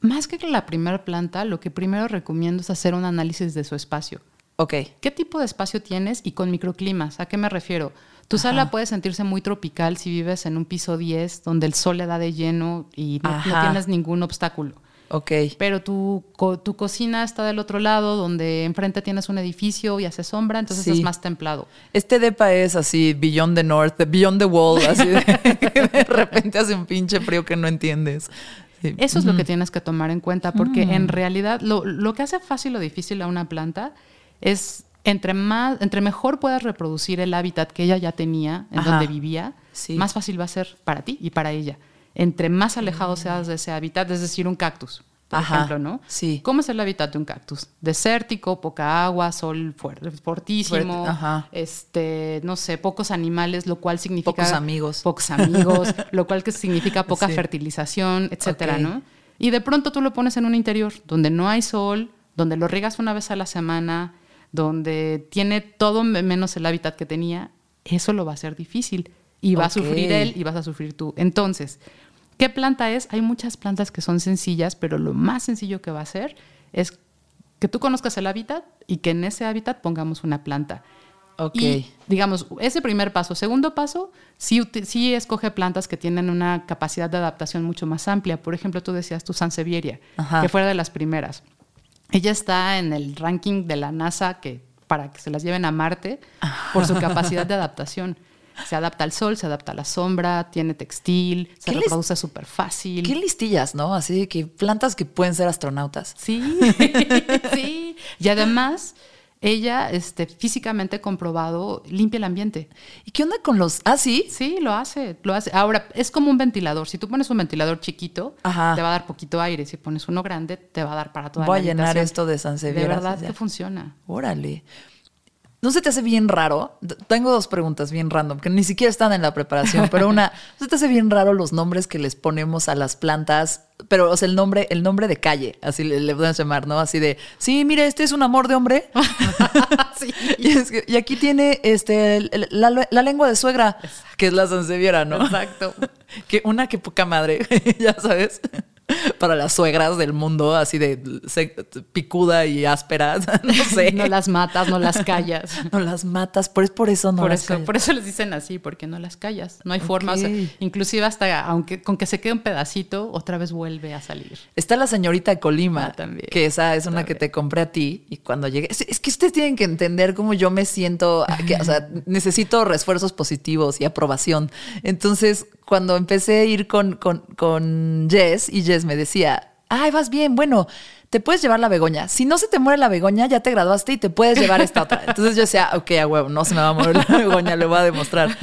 Más que la primera planta, lo que primero recomiendo es hacer un análisis de su espacio. Ok. ¿Qué tipo de espacio tienes y con microclimas? ¿A qué me refiero? Tu sala puede sentirse muy tropical si vives en un piso 10 donde el sol le da de lleno y no tienes ningún obstáculo. Ok. Pero tu, tu cocina está del otro lado, donde enfrente tienes un edificio y hace sombra, entonces es más templado. Este depa es así, Beyond the North, Beyond the Wall, así de, de repente hace un pinche frío que no entiendes. Eso es lo que tienes que tomar en cuenta, porque en mm. realidad lo, lo, que hace fácil o difícil a una planta es entre más, entre mejor puedas reproducir el hábitat que ella ya tenía, en donde vivía, más fácil va a ser para ti y para ella entre más alejado seas de ese hábitat, es decir, un cactus. por Ajá, ejemplo, ¿no? sí. ¿Cómo es el hábitat de un cactus? Desértico, poca agua, sol fuerte, fortísimo, este, no sé, pocos animales, lo cual significa Pocos amigos. pocos amigos, lo cual que significa poca Sí. fertilización, etcétera. ¿no? Y de pronto tú lo pones en un interior donde no hay sol, donde lo riegas una vez a la semana, donde tiene todo me- menos el hábitat que tenía, eso lo va a hacer difícil y va a sufrir él y vas a sufrir tú. Entonces, ¿qué planta es? Hay muchas plantas que son sencillas, pero lo más sencillo que va a hacer es que tú conozcas el hábitat y que en ese hábitat pongamos una planta. Ok. Y, digamos, ese primer paso. Segundo paso, sí, sí escoge plantas que tienen una capacidad de adaptación mucho más amplia. Por ejemplo, tú decías tu Sansevieria, Ajá. que fuera de las primeras. Ella está en el ranking de la NASA que, para que se las lleven a Marte por su capacidad de adaptación. Se adapta al sol, se adapta a la sombra, tiene textil, se ¿Qué les- reproduce súper fácil. Qué listillas, ¿no? Así que plantas que pueden ser astronautas. Sí, sí. Y además, ella, este, físicamente comprobado, limpia el ambiente. ¿Y qué onda con los.? Ah, sí. Sí, lo hace, lo hace. Ahora, es como un ventilador. Si tú pones un ventilador chiquito, Ajá. te va a dar poquito aire. Si pones uno grande, te va a dar para toda Voy la a llenar habitación. esto de Sansevieria. De verdad que funciona. Órale. ¿No se te hace bien raro? Tengo dos preguntas bien random, que ni siquiera están en la preparación, pero una, ¿no se te hace bien raro los nombres que les ponemos a las plantas? Pero, o sea, el nombre, el nombre de calle, así le, le podemos llamar, ¿no? Así de, sí, mire, este es un amor de hombre. sí. y, es que- y aquí tiene este el- el- la, la lengua de suegra, que es la Sansevieria, ¿no? Exacto. que una que poca madre, ya sabes, para las suegras del mundo, así de picuda y áspera, no sé. No las matas, no las callas. No las matas, por, es por eso no por, las eso, callas. por eso les dicen así, porque no las callas. No hay forma. o sea, inclusive hasta aunque con que se quede un pedacito, otra vez vuelve a salir. Está la señorita de Colima, Ah, también. que esa es una que te compré a ti y cuando llegué, es, es que ustedes tienen que entender cómo yo me siento, que, o sea, necesito refuerzos positivos y aprobación. Entonces, cuando empecé a ir con, con, con Jess y Jess me decía, ay, vas bien, bueno, te puedes llevar la begoña. Si no se te muere la begoña, ya te graduaste y te puedes llevar esta otra. Entonces yo decía, ok, a huevo, no se me va a morir la begoña, le voy a demostrar.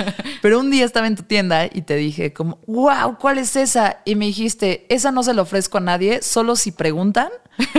Pero un día estaba en tu tienda y te dije como, wow, ¿cuál es esa? Y me dijiste, esa no se la ofrezco a nadie, solo si preguntan,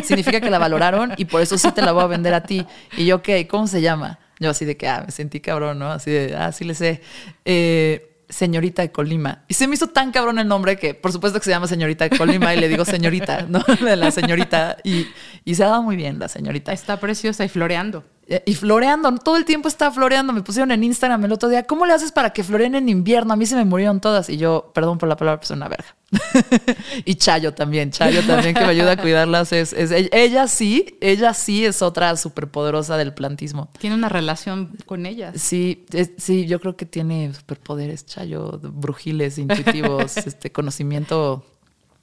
significa que la valoraron y por eso sí te la voy a vender a ti. Y yo, ok, ¿cómo se llama? Yo así de que, ah, me sentí cabrón, ¿no? Así de, ah, sí le sé. Eh, señorita de Colima. Y se me hizo tan cabrón el nombre que, por supuesto que se llama señorita de Colima y le digo señorita, ¿no? De la señorita. Y, y se ha dado muy bien la señorita. Está preciosa y floreando. Eh, Y floreando, todo el tiempo está floreando. Me pusieron en Instagram el otro día, ¿cómo le haces para que floreen en invierno? A mí se me murieron todas. Y yo, perdón por la palabra, pues una verga. y Chayo también, Chayo también que me ayuda a cuidarlas. Es, es- ella sí, ella sí es otra superpoderosa del plantismo. Tiene una relación con ellas. Sí, es- sí, yo creo que tiene superpoderes, Chayo, brujiles, intuitivos, este conocimiento,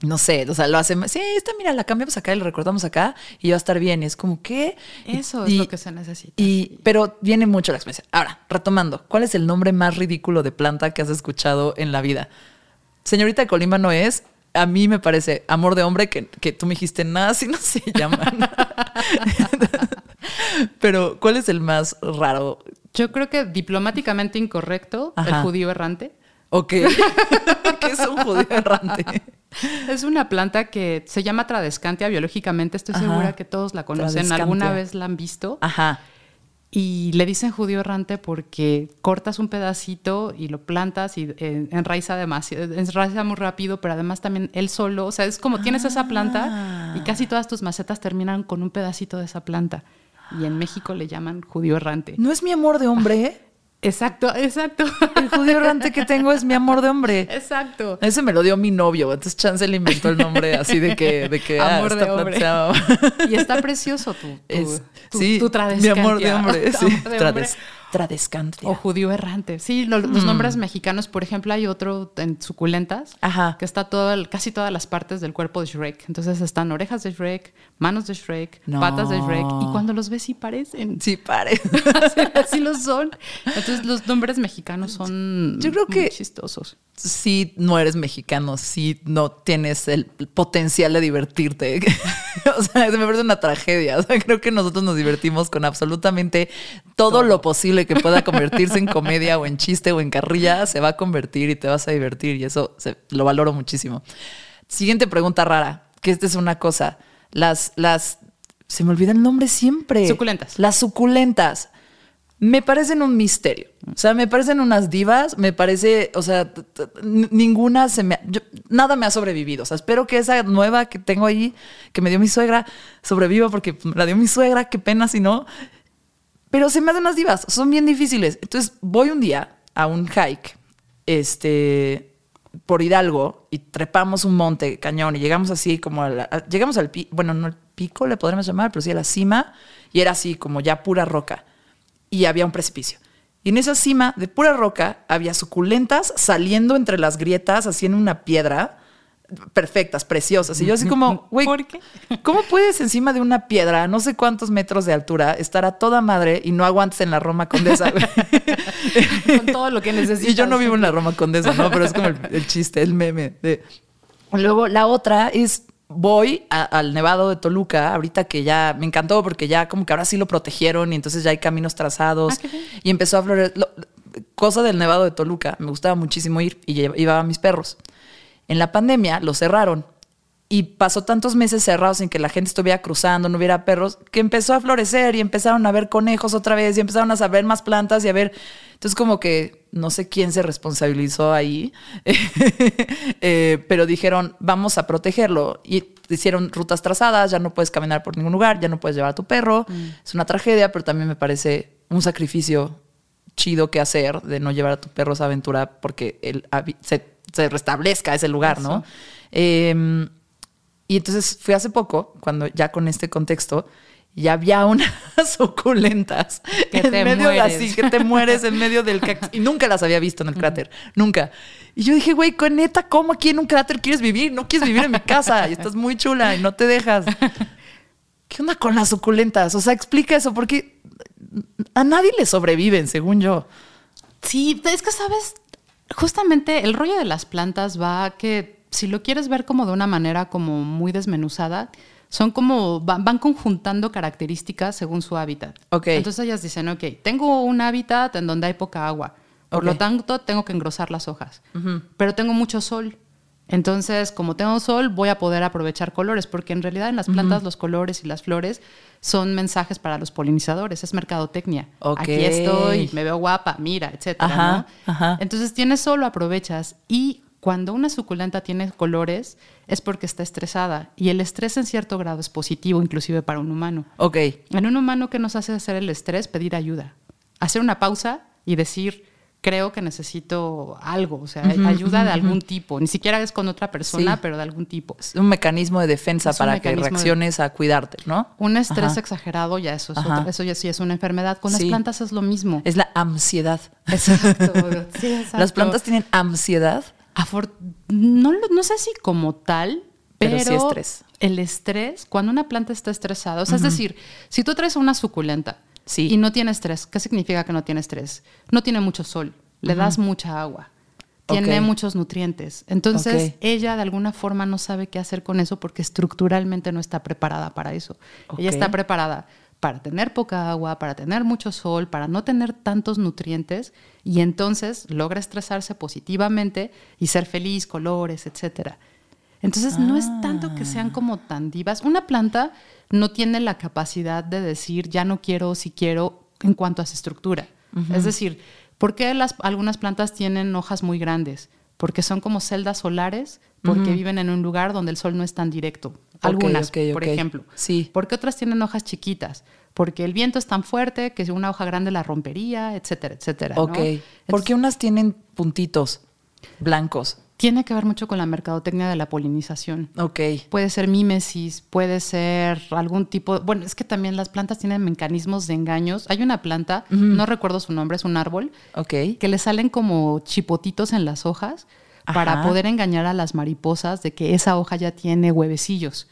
no sé, o sea, lo hace, sí, esta mira, la cambiamos acá y la recortamos acá y va a estar bien. Y es como que... Eso y- es lo que se necesita. y, pero viene mucho la experiencia. Ahora, retomando, ¿cuál es el nombre más ridículo de planta que has escuchado en la vida? Señorita de Colima no es. A mí me parece amor de hombre que, que tú me dijiste nada, así no se llaman. pero, ¿cuál es el más raro? Yo creo que diplomáticamente incorrecto, Ajá. el judío errante. Ok. que es un judío errante. Es una planta que se llama Tradescantia biológicamente. Estoy Ajá. segura que todos la conocen. Alguna vez la han visto. Ajá. Y le dicen judío errante porque cortas un pedacito y lo plantas y eh, enraiza demasiado, enraiza muy rápido, pero además también él solo, o sea, es como tienes esa planta y Ah. casi todas tus macetas terminan con un pedacito de esa planta. Y en México le llaman judío errante. No es mi amor de hombre. Exacto, exacto. El judío errante que tengo es mi amor de hombre. Exacto. Ese me lo dio mi novio, entonces Chance le inventó el nombre así de que, de que ah, Amor esta de hombre. Y está precioso tu, tu, Es- tu- sí, tu mi amor de hombre, sí, Tradescantia. O judío errante. Sí, lo- Mm. los nombres mexicanos, por ejemplo, hay otro en suculentas Ajá. que está todo el- casi todas las partes del cuerpo de Shrek. Entonces están orejas de Shrek, manos de Shrek, No. patas de Shrek. Y cuando los ves sí parecen. Sí, pare. así, así lo son. Entonces los nombres mexicanos son Yo creo muy que- chistosos. Si no eres mexicano, si no tienes el potencial de divertirte. o sea, se me parece una tragedia. O sea, creo que nosotros nos divertimos con absolutamente todo, lo posible que pueda convertirse en comedia o en chiste o en carrilla. Se va a convertir y te vas a divertir. Y eso se- lo valoro muchísimo. Siguiente pregunta rara. que esta es una cosa. Las, las, se me olvida el nombre siempre. Suculentas. Las suculentas. Me parecen un misterio. O sea, me parecen unas divas. Me parece, o sea, ninguna se me. yo- nada me ha sobrevivido. O sea, espero que esa nueva que tengo ahí, que me dio mi suegra, sobreviva porque la dio mi suegra. Qué pena si no. Pero se me hacen unas divas. Son bien difíciles. Entonces, voy un día a un hike, este, por Hidalgo y trepamos un monte cañón y llegamos así como a la- llegamos al pico, bueno, no el pico le podremos llamar, pero sí a la cima y era así como ya pura roca y había un precipicio. Y en esa cima de pura roca había suculentas saliendo entre las grietas, así en una piedra, perfectas, preciosas. Y yo así como, güey. ¿cómo puedes encima de una piedra, no sé cuántos metros de altura, estar a toda madre y no aguantes en la Roma Condesa? Con todo lo que necesitas. Y yo no vivo en la Roma Condesa, ¿no? Pero es como el, el chiste, el meme. de- Luego, la otra es, voy a- al Nevado de Toluca, ahorita que ya me encantó porque ya como que ahora sí lo protegieron y entonces ya hay caminos trazados Ah, y empezó a florecer. lo- cosa del Nevado de Toluca, me gustaba muchísimo ir y lle- iba a mis perros. En la pandemia lo cerraron y pasó tantos meses cerrados sin que la gente estuviera cruzando, no hubiera perros, que empezó a florecer y empezaron a ver conejos otra vez y empezaron a saber más plantas y a ver. Entonces, como que no sé quién se responsabilizó ahí, eh, pero dijeron, vamos a protegerlo. Y hicieron rutas trazadas, ya no puedes caminar por ningún lugar, ya no puedes llevar a tu perro. Es una tragedia, pero también me parece un sacrificio chido que hacer de no llevar a tu perro a esa aventura porque él se, se restablezca ese lugar, ¿no? Eh, y entonces fui hace poco, cuando ya con este contexto, y había unas suculentas Que en te medio de mueres. así, que te mueres en medio del cactus. Y nunca las había visto en el cráter, nunca. Y yo dije, güey, con neta, ¿cómo aquí en un cráter quieres vivir? No quieres vivir en mi casa y estás muy chula y no te dejas. ¿Qué onda con las suculentas? O sea, explica eso, porque a nadie le sobreviven, según yo. Sí, es que sabes, justamente el rollo de las plantas va a que si lo quieres ver como de una manera como muy desmenuzada, son como, van, conjuntando características según su hábitat. Ok. Entonces ellas dicen, ok, tengo un hábitat en donde hay poca agua, por lo tanto tengo que engrosar las hojas, pero tengo mucho sol. Entonces, como tengo sol, voy a poder aprovechar colores, porque en realidad en las plantas los colores y las flores son mensajes para los polinizadores, es mercadotecnia. Aquí estoy, me veo guapa, mira, etcétera. Ajá, ¿no? ajá. Entonces tienes sol, lo aprovechas. Y cuando una suculenta tiene colores, es porque está estresada. Y el estrés en cierto grado es positivo, inclusive para un humano. Ok. En un humano, ¿qué nos hace hacer el estrés? Pedir ayuda. Hacer una pausa y decir, creo que necesito algo, o sea, ayuda de algún tipo. Ni siquiera es con otra persona, Sí. pero de algún tipo. Es un mecanismo de defensa Es para que de- reacciones a cuidarte, ¿no? Un estrés Ajá. exagerado, ya eso, es otra- eso ya sí es una enfermedad. Con Sí. las plantas es lo mismo. Es la ansiedad. Exacto. Sí, exacto. Las plantas tienen ansiedad. Afor- no, sé si como tal, Pero pero, sí estrés. el estrés, cuando una planta está estresada, o sea, es decir, si tú traes una suculenta Sí. y no tiene estrés, ¿qué significa que no tiene estrés? No tiene mucho sol, le das mucha agua, tiene muchos nutrientes. Entonces, ella de alguna forma no sabe qué hacer con eso porque estructuralmente no está preparada para eso. Ella está preparada para tener poca agua, para tener mucho sol, para no tener tantos nutrientes y entonces logra estresarse positivamente y ser feliz, colores, etcétera. Entonces no es tanto que sean como tan divas. Una planta no tiene la capacidad de decir ya no quiero si quiero en cuanto a su estructura. Es decir, ¿por qué las, algunas plantas tienen hojas muy grandes? Porque son como celdas solares, porque viven en un lugar donde el sol no es tan directo. Algunas, por ejemplo. Sí. Porque otras tienen hojas chiquitas, porque el viento es tan fuerte que una hoja grande la rompería, etcétera, etcétera. ¿no? Ok. Entonces, Porque unas tienen puntitos blancos. Tiene que ver mucho con la mercadotecnia de la polinización. Ok. Puede ser mímesis, puede ser algún tipo. Bueno, es que también las plantas tienen mecanismos de engaños. Hay una planta, no recuerdo su nombre, es un árbol, Ok. que le salen como chipotitos en las hojas para poder engañar a las mariposas de que esa hoja ya tiene huevecillos.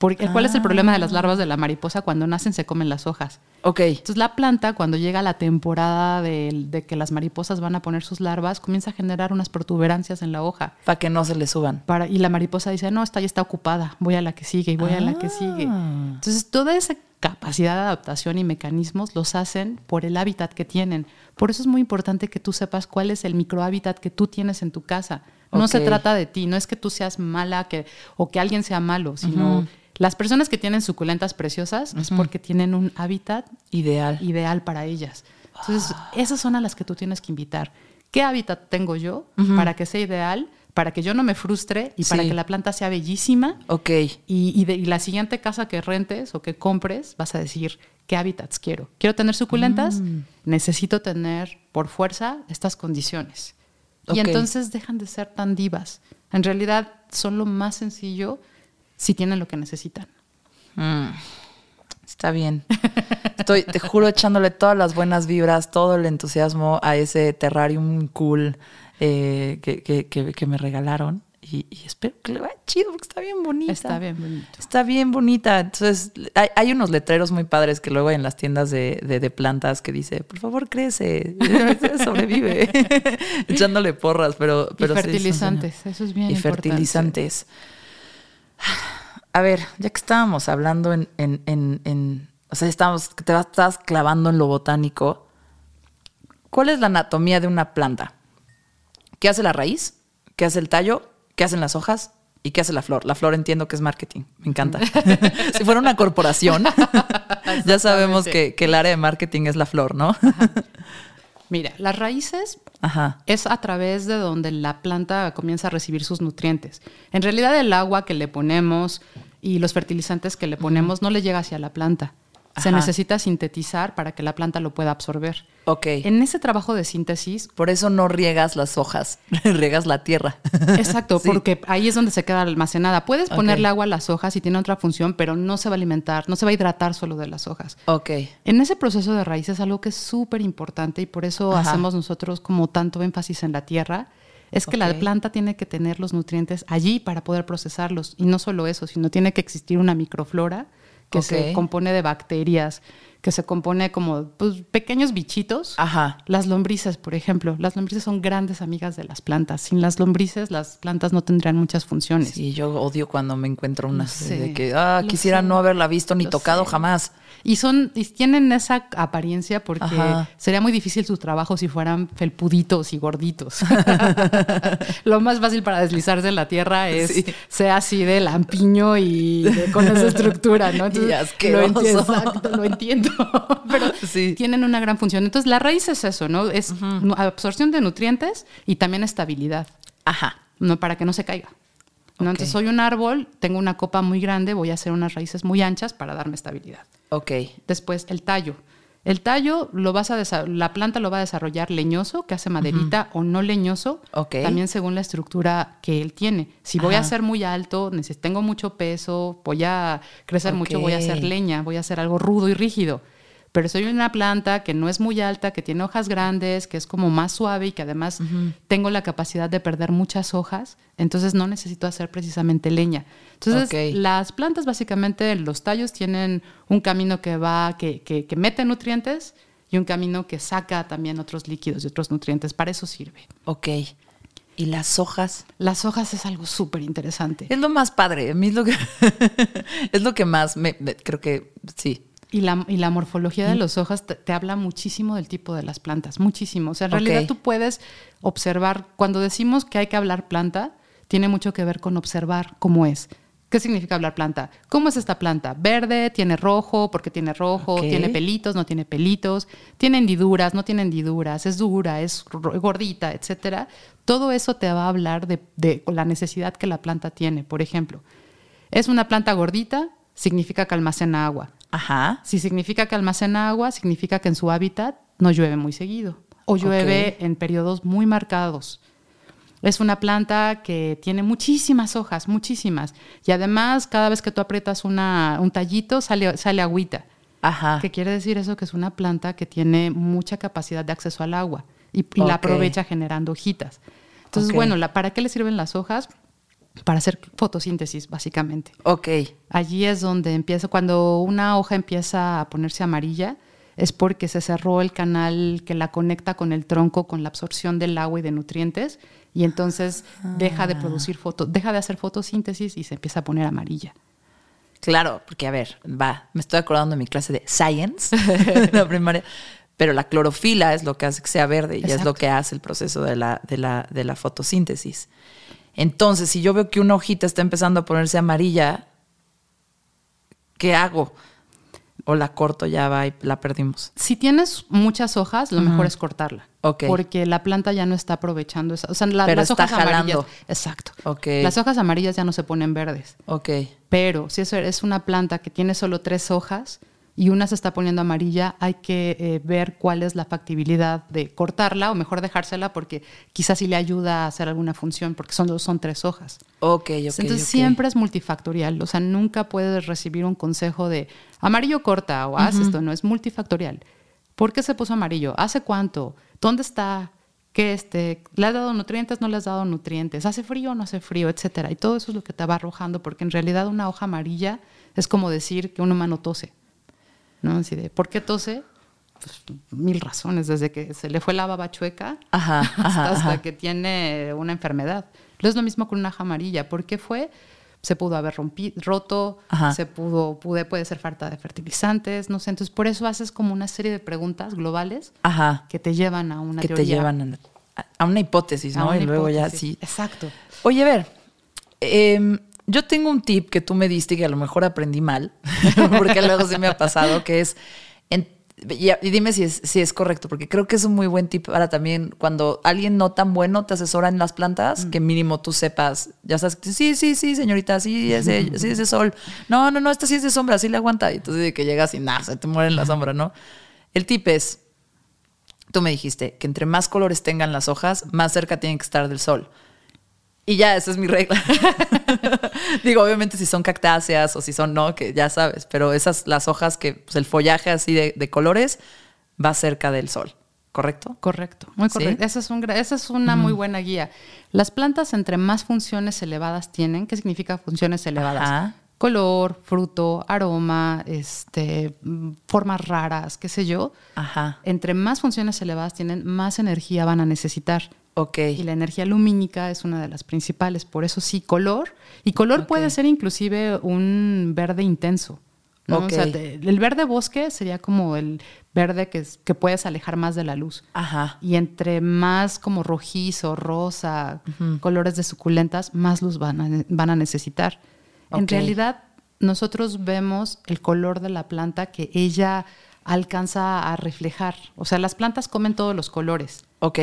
Porque, ¿Cuál es el problema de las larvas de la mariposa? Cuando nacen se comen las hojas. Ok. Entonces la planta, cuando llega la temporada de, de que las mariposas van a poner sus larvas, comienza a generar unas protuberancias en la hoja. Para que no se le suban. Para, y la mariposa dice, no, esta ya está ocupada, voy a la que sigue y voy a la que sigue. Ah. Entonces, toda esa capacidad de adaptación y mecanismos los hacen por el hábitat que tienen. Por eso es muy importante que tú sepas cuál es el microhábitat que tú tienes en tu casa. No se Ok. trata de ti, no es que tú seas mala que, o que alguien sea malo, sino las personas que tienen suculentas preciosas es porque tienen un hábitat Ideal. ideal para ellas. Entonces, esas son a las que tú tienes que invitar. ¿Qué hábitat tengo yo para que sea ideal, para que yo no me frustre y para que la planta sea bellísima? Ok. Y, y de- y la siguiente casa que rentes o que compres, vas a decir, ¿qué hábitats quiero? ¿Quiero tener suculentas? Mm. Necesito tener por fuerza estas condiciones. Ok. Y entonces dejan de ser tan divas. En realidad son lo más sencillo si tienen lo que necesitan. Mm, Está bien. Estoy, te juro, echándole todas las buenas vibras, todo el entusiasmo a ese terrarium cool eh, que, que- que- que me regalaron. Y, y espero que le vaya chido porque está bien bonita. Está bien bonito. Está bien bonita. Entonces, hay, hay unos letreros muy padres que luego hay en las tiendas de, de- de plantas que dice, por favor, crece, sobrevive. Echándole porras, pero... Y pero sí, son- fertilizantes, eso es bien y importante. fertilizantes. A ver, ya que estábamos hablando en, en, en, en- o sea, estábamos, te vas- estás clavando en lo botánico, ¿cuál es la anatomía de una planta? ¿Qué hace la raíz? ¿Qué hace el tallo? ¿Qué hacen las hojas? ¿Y qué hace la flor? La flor entiendo que es marketing, me encanta. si fuera una corporación, ya sabemos que, que el área de marketing es la flor, ¿no? Mira, las raíces Ajá. es a través de donde la planta comienza a recibir sus nutrientes. En realidad el agua que le ponemos y los fertilizantes que le ponemos no le llega hacia la planta. Se necesita sintetizar para que la planta lo pueda absorber. Ok. En ese trabajo de síntesis, Por eso no riegas las hojas, riegas la tierra. exacto, Sí. porque ahí es donde se queda almacenada. Puedes ponerle agua a las hojas y tiene otra función, pero no se va a alimentar, no se va a hidratar solo de las hojas. Ok. En ese proceso de raíz es algo que es súper importante y por eso Ajá. hacemos nosotros como tanto énfasis en la tierra. Es que la planta tiene que tener los nutrientes allí para poder procesarlos. Y no solo eso, sino tiene que existir una microflora que se compone de bacterias, que se compone como pues, pequeños bichitos. Ajá. Las lombrices, por ejemplo. Las lombrices son grandes amigas de las plantas. Sin las lombrices, las plantas no tendrían muchas funciones. Sí, yo odio cuando me encuentro una Lo así sé, de que ah, lo quisiera sé, no haberla visto ni lo tocado sé. jamás. Y son, y tienen esa apariencia porque Ajá. sería muy difícil su trabajo si fueran felpuditos y gorditos. Lo más fácil para deslizarse en la tierra es Sí. sea así de lampiño y de- con esa estructura, ¿no? Y lo entiendo, exacto, lo entiendo. Pero Sí. tienen una gran función. Entonces, la raíz es eso, ¿no? Es absorción de nutrientes y también estabilidad. Ajá. ¿no? para que no se caiga. ¿No? Entonces soy un árbol, tengo una copa muy grande, voy a hacer unas raíces muy anchas para darme estabilidad. Ok. Después el tallo. El tallo lo vas a la planta lo va a desarrollar leñoso, que hace maderita, o no leñoso, Ok. también según la estructura que él tiene. Si voy a ser muy alto, tengo mucho peso, voy a crecer mucho, voy a hacer leña, voy a hacer algo rudo y rígido. Pero soy una planta que no es muy alta, que tiene hojas grandes, que es como más suave y que además tengo la capacidad de perder muchas hojas, entonces no necesito hacer precisamente leña. Entonces, las plantas básicamente, los tallos tienen un camino que va, que, que, que mete nutrientes y un camino que saca también otros líquidos y otros nutrientes. Para eso sirve. Ok. ¿Y las hojas? Las hojas es algo súper interesante. Es lo más padre. A mí es lo que, es lo que más me, me- creo que sí. Y la, y la morfología de las hojas te, te habla muchísimo del tipo de las plantas, muchísimo. O sea, en realidad tú puedes observar, cuando decimos que hay que hablar planta, tiene mucho que ver con observar cómo es. ¿Qué significa hablar planta? ¿Cómo es esta planta? Verde, tiene rojo, porque tiene rojo, tiene pelitos, no tiene pelitos, tiene hendiduras, no tiene hendiduras, es dura, es gordita, etcétera. Todo eso te va a hablar de, de la necesidad que la planta tiene. Por ejemplo, es una planta gordita, significa que almacena agua. Ajá. Si significa que almacena agua, significa que en su hábitat no llueve muy seguido o llueve en periodos muy marcados. Es una planta que tiene muchísimas hojas, muchísimas. Y además, cada vez que tú aprietas una- un tallito, sale, sale agüita. Ajá. ¿Qué quiere decir eso? Que es una planta que tiene mucha capacidad de acceso al agua y, y la aprovecha generando hojitas. Entonces, bueno, la- ¿para qué le sirven las hojas? Para hacer fotosíntesis, básicamente. Ok. Allí es donde empieza, cuando una hoja empieza a ponerse amarilla, es porque se cerró el canal que la conecta con el tronco, con la absorción del agua y de nutrientes, y entonces deja de producir foto, deja de hacer fotosíntesis y se empieza a poner amarilla. Claro, porque a ver, va, me estoy acordando de mi clase de science en la primaria. pero la clorofila es lo que hace que sea verde y es lo que hace el proceso de la, de, la, de la fotosíntesis. Entonces, si yo veo que una hojita está empezando a ponerse amarilla, ¿qué hago? O la corto, ya va y la perdimos. Si tienes muchas hojas, lo mejor es cortarla. Porque la planta ya no está aprovechando esa. O sea, la- Pero las está hojas amarillas. jalando. Exacto. Ok. Las hojas amarillas ya no se ponen verdes. Ok. Pero si eso es una planta que tiene solo tres hojas y una se está poniendo amarilla, hay que eh, ver cuál es la factibilidad de cortarla o mejor dejársela porque quizás sí le ayuda a hacer alguna función porque son, son tres hojas. Ok, ok. Entonces siempre es multifactorial, o sea, nunca puedes recibir un consejo de amarillo corta o haz esto, no, es multifactorial. ¿Por qué se puso amarillo? ¿Hace cuánto? ¿Dónde está? ¿Qué este? ¿Le has dado nutrientes? ¿No le has dado nutrientes? ¿Hace frío o no hace frío? Etcétera. Y todo eso es lo que te va arrojando, porque en realidad una hoja amarilla es como decir que un humano tose. ¿No? Así de, ¿por qué tose? Pues, mil razones, desde que se le fue la baba chueca Ajá, hasta, ajá, hasta ajá. que tiene una enfermedad. No es lo mismo con una hoja amarilla. ¿Por qué fue? Se pudo haber roto, se pudo, pude, puede ser falta de fertilizantes, no sé. Entonces, por eso haces como una serie de preguntas globales que te llevan a una que te llevan a, a una hipótesis, ¿no? una y luego ya sí. Exacto. Oye, a ver, em, yo tengo un tip que tú me diste y que a lo mejor aprendí mal, porque luego sí me ha pasado, que es, en- y, y dime si es, si es correcto, porque creo que es un muy buen tip para también cuando alguien no tan bueno te asesora en las plantas, que mínimo tú sepas, ya sabes, sí, sí, sí, señorita, sí, es de, sí es de sol. No, no, no, esta sí es de sombra, sí le aguanta. Y entonces de que llegas y nada, se te muere en la sombra, ¿no? El tip es, tú me dijiste que entre más colores tengan las hojas, más cerca tienen que estar del sol. Y ya, esa es mi regla. Digo, obviamente si son cactáceas o si son no, que ya sabes, pero esas, las hojas que, pues el follaje así de, de colores va cerca del sol, ¿correcto? Correcto, muy ¿Sí? correcto. Esa es, un esa es una muy buena guía. Las plantas entre más funciones elevadas tienen, ¿qué significa funciones elevadas? Ajá. Color, fruto, aroma, este, formas raras, qué sé yo. Ajá. Entre más funciones elevadas tienen, más energía van a necesitar. Ok. Y la energía lumínica es una de las principales. Por eso sí, color. Y color puede ser inclusive un verde intenso. ¿no? Ok. O sea, te- el verde bosque sería como el verde que, es- que puedes alejar más de la luz. Ajá. Y entre más como rojizo, rosa, colores de suculentas, más luz van a, van a necesitar. En realidad, nosotros vemos el color de la planta que ella alcanza a reflejar. O sea, las plantas comen todos los colores, Ok.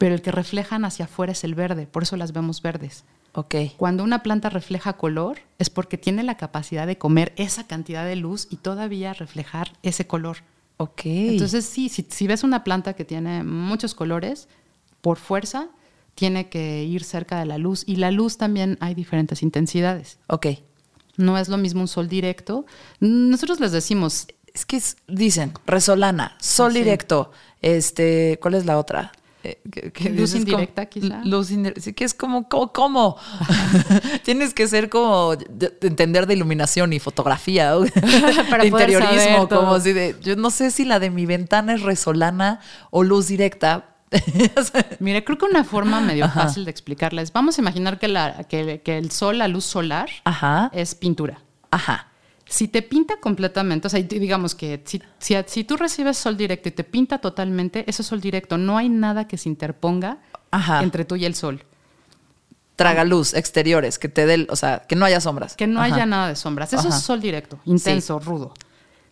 Pero el que reflejan hacia afuera es el verde, por eso las vemos verdes. Ok. Cuando una planta refleja color es porque tiene la capacidad de comer esa cantidad de luz y todavía reflejar ese color. Ok. Entonces, sí, si, si ves una planta que tiene muchos colores, por fuerza, tiene que ir cerca de la luz. Y la luz también hay diferentes intensidades. ok. No es lo mismo un sol directo. Nosotros les decimos, Es que es- dicen, resolana, sol Ah, sí. directo, este, ¿cuál es la otra? Eh, que- que Luz dices como- indirecta, quizá. Luz indirecta, sí que es como, ¿cómo? cómo? Tienes que ser como, de- de entender de iluminación y fotografía. Para de interiorismo, como así de, yo no sé si la de mi ventana es resolana o luz directa. mire, creo que una forma medio fácil de explicarla es, vamos a imaginar que, la, que, que el sol, la luz solar, Ajá, es pintura. ajá, Si te pinta completamente, o sea, digamos que si, si, si tú recibes sol directo y te pinta totalmente, eso es sol directo. No hay nada que se interponga Ajá. entre tú y el sol. traga luz, exteriores, que te dé, o sea, que no haya sombras. Que no Ajá. haya nada de sombras. Eso Ajá. es sol directo, intenso, rudo.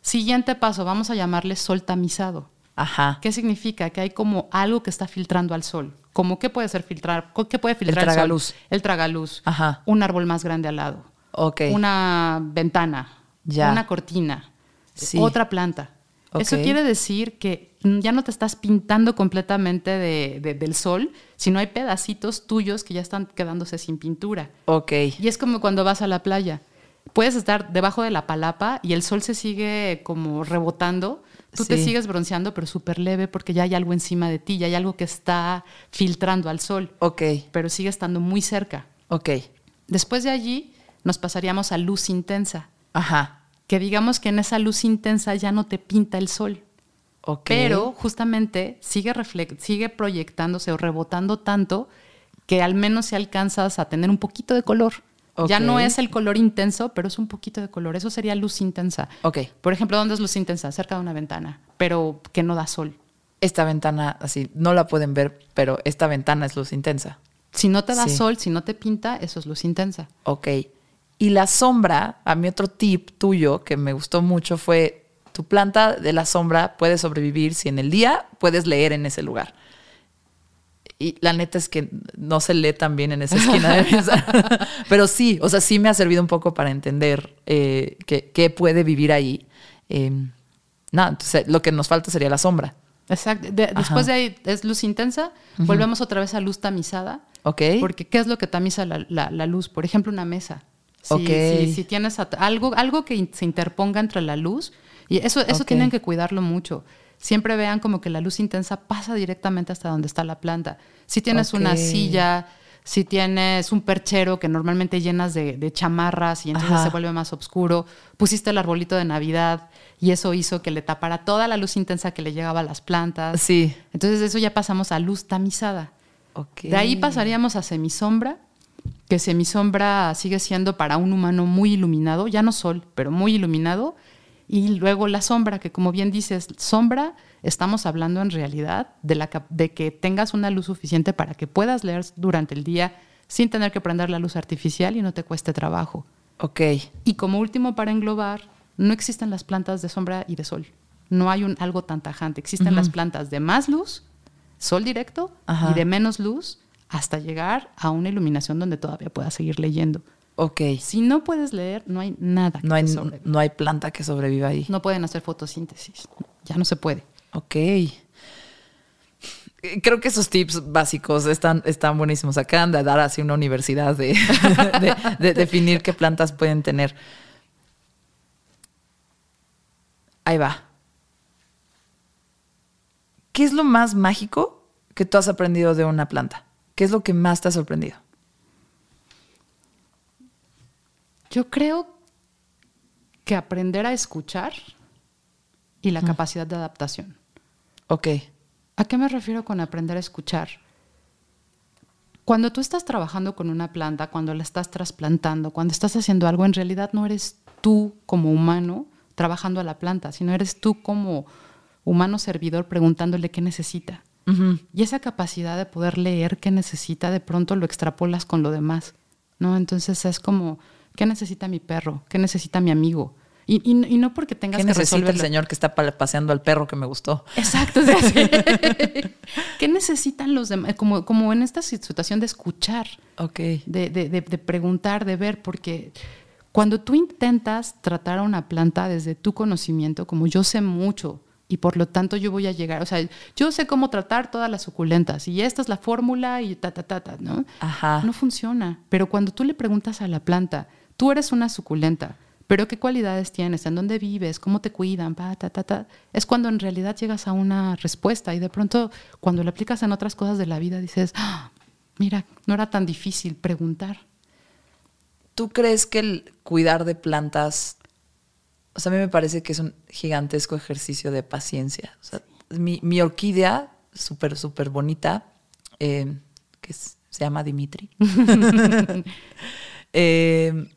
Siguiente paso, vamos a llamarle sol tamizado. Ajá. ¿Qué significa? Que hay como algo que está filtrando al sol. ¿Cómo qué puede ser filtrar? ¿Qué puede filtrar el, tragaluz. El tragaluz. Ajá. Un árbol más grande al lado. Ok. Una ventana. Ya. Una cortina. Sí. Otra planta. Eso quiere decir que ya no te estás pintando completamente de- de- del sol, sino hay pedacitos tuyos que ya están quedándose sin pintura. Ok. Y es como cuando vas a la playa. Puedes estar debajo de la palapa y el sol se sigue como rebotando. Tú te sigues bronceando, pero súper leve porque ya hay algo encima de ti, ya hay algo que está filtrando al sol, Ok. pero sigue estando muy cerca. Ok. Después de allí nos pasaríamos a luz intensa, Ajá. Que digamos que en esa luz intensa ya no te pinta el sol, Ok. pero justamente sigue, sigue proyectándose o rebotando tanto que al menos si alcanzas a tener un poquito de color. Ya no es el color intenso, pero es un poquito de color. Eso sería luz intensa. Ok. Por ejemplo, ¿dónde es luz intensa? Cerca de una ventana, pero que no da sol. Esta ventana, así, no la pueden ver, pero esta ventana es luz intensa. Si no te da Sí. sol, si no te pinta, eso es luz intensa. Ok. Y la sombra, a mí otro tip tuyo que me gustó mucho fue, tu planta de la sombra puede sobrevivir si en el día puedes leer en ese lugar. Y la neta es que no se lee tan bien en esa esquina de mesa. Pero sí, o sea, sí me ha servido un poco para entender eh, qué puede vivir ahí. Eh, nada, entonces lo que nos falta sería la sombra. Exacto. De- después de ahí es luz intensa, volvemos otra vez a luz tamizada. Ok. Porque ¿qué es lo que tamiza la, la- la luz? Por ejemplo, una mesa. Si, si- si tienes algo, algo que se interponga entre la luz, y eso, eso tienen que cuidarlo mucho. Siempre vean como que la luz intensa pasa directamente hasta donde está la planta. Si tienes una silla, si tienes un perchero que normalmente llenas de, de chamarras y entonces Ajá. se vuelve más oscuro, pusiste el arbolito de Navidad y eso hizo que le tapara toda la luz intensa que le llegaba a las plantas. Sí. Entonces de eso ya pasamos a luz tamizada. De ahí pasaríamos a semisombra, que semisombra sigue siendo para un humano muy iluminado, ya no sol, pero muy iluminado. Y luego la sombra, que como bien dices, sombra, estamos hablando en realidad de, la, de que tengas una luz suficiente para que puedas leer durante el día sin tener que prender la luz artificial y no te cueste trabajo. Ok. Y como último, para englobar, no existen las plantas de sombra y de sol. No hay un, algo tan tajante. Existen las plantas de más luz, sol directo, Ajá. y de menos luz, hasta llegar a una iluminación donde todavía puedas seguir leyendo. Ok. Si no puedes leer, no hay nada que No hay, te sobreviva. no hay planta que sobreviva ahí. No pueden hacer fotosíntesis. Ya no se puede. Ok. Creo que esos tips básicos están, están buenísimos. Acaban de dar así una universidad de, de- de definir qué plantas pueden tener. Ahí va. ¿Qué es lo más mágico que tú has aprendido de una planta? ¿Qué es lo que más te ha sorprendido? Yo creo que aprender a escuchar y la capacidad de adaptación. Ok. ¿A qué me refiero con aprender a escuchar? Cuando tú estás trabajando con una planta, cuando la estás trasplantando, cuando estás haciendo algo, en realidad no eres tú como humano trabajando a la planta, sino eres tú como humano servidor preguntándole qué necesita. Y esa capacidad de poder leer qué necesita, de pronto lo extrapolas con lo demás, ¿no? Entonces es como, ¿qué necesita mi perro? ¿Qué necesita mi amigo? Y, y- y no porque tengas ¿Qué que necesita el señor que está pa- paseando al perro que me gustó? Exacto. ¿Qué necesitan los demás? Como, como en esta situación de escuchar, Ok. de, de- de- de preguntar, de ver, porque cuando tú intentas tratar a una planta desde tu conocimiento, como yo sé mucho y por lo tanto yo voy a llegar, o sea, yo sé cómo tratar todas las suculentas y esta es la fórmula y ta, ta, ta, ta, ¿no? Ajá. No funciona. Pero cuando tú le preguntas a la planta, tú eres una suculenta, pero ¿qué cualidades tienes? ¿En dónde vives? ¿Cómo te cuidan? Pa, ta, ta, ta. Es cuando en realidad llegas a una respuesta y de pronto cuando lo aplicas en otras cosas de la vida dices, "Ah, mira, no era tan difícil preguntar. ¿Tú crees que el cuidar de plantas, o sea, a mí me parece que es un gigantesco ejercicio de paciencia? O sea, mi, mi orquídea, súper, súper bonita, eh, que es- se llama Dimitri, eh,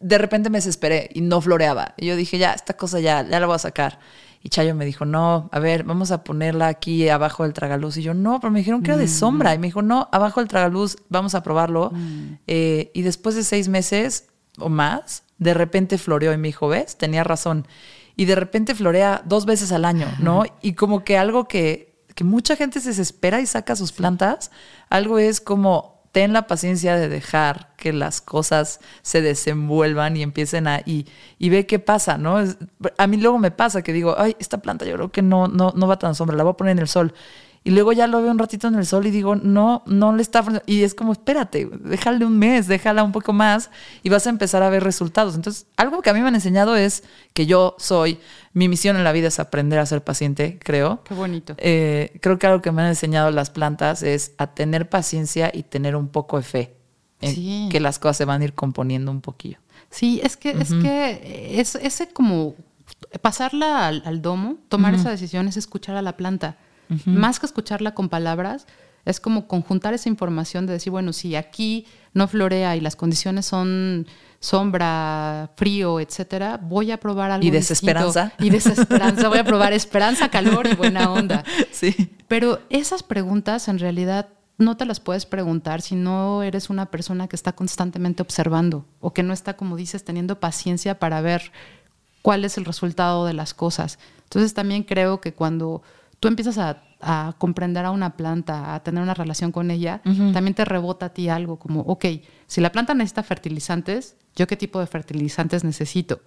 de repente me desesperé y no floreaba. Y yo dije, ya, esta cosa ya, ya la voy a sacar. Y Chayo me dijo, no, a ver, vamos a ponerla aquí abajo del tragaluz. Y yo, no, pero me dijeron que era de sombra. Y me dijo, no, abajo del tragaluz, vamos a probarlo. Eh, y después de seis meses o más, de repente floreó y me dijo, ¿ves? Tenía razón. Y de repente florea dos veces al año, ¿no? Y como que algo que, que mucha gente se desespera y saca sus plantas, algo es como ten la paciencia de dejar que las cosas se desenvuelvan y empiecen a y, y ve qué pasa, ¿no? Es- a mí luego me pasa que digo, ay, esta planta yo creo que no, no, no va tan sombra, la voy a poner en el sol. Y luego ya lo veo un ratito en el sol y digo, no, no le está. Y es como, espérate, déjale un mes, déjala un poco más y vas a empezar a ver resultados. Entonces, algo que a mí me han enseñado es que yo soy, mi misión en la vida es aprender a ser paciente, creo. Qué bonito. Eh, creo que algo que me han enseñado las plantas es a tener paciencia y tener un poco de fe en Sí. que las cosas se van a ir componiendo un poquillo. Sí, es que, es que es, ese como pasarla al, al domo, tomar esa decisión es escuchar a la planta. Más que escucharla con palabras, Es como conjuntar esa información de decir, bueno, si aquí no florea y las condiciones son sombra, frío, etcétera, voy a probar algo. Y desesperanza. Y desesperanza. voy a probar esperanza, calor y buena onda. Sí. Pero esas preguntas en realidad no te las puedes preguntar si no eres una persona que está constantemente observando o que no está, como dices, teniendo paciencia para ver cuál es el resultado de las cosas. Entonces también creo que cuando tú empiezas a, comprender a una planta, a tener una relación con ella, también te rebota a ti algo como, ok, si la planta necesita fertilizantes, ¿yo qué tipo de fertilizantes necesito?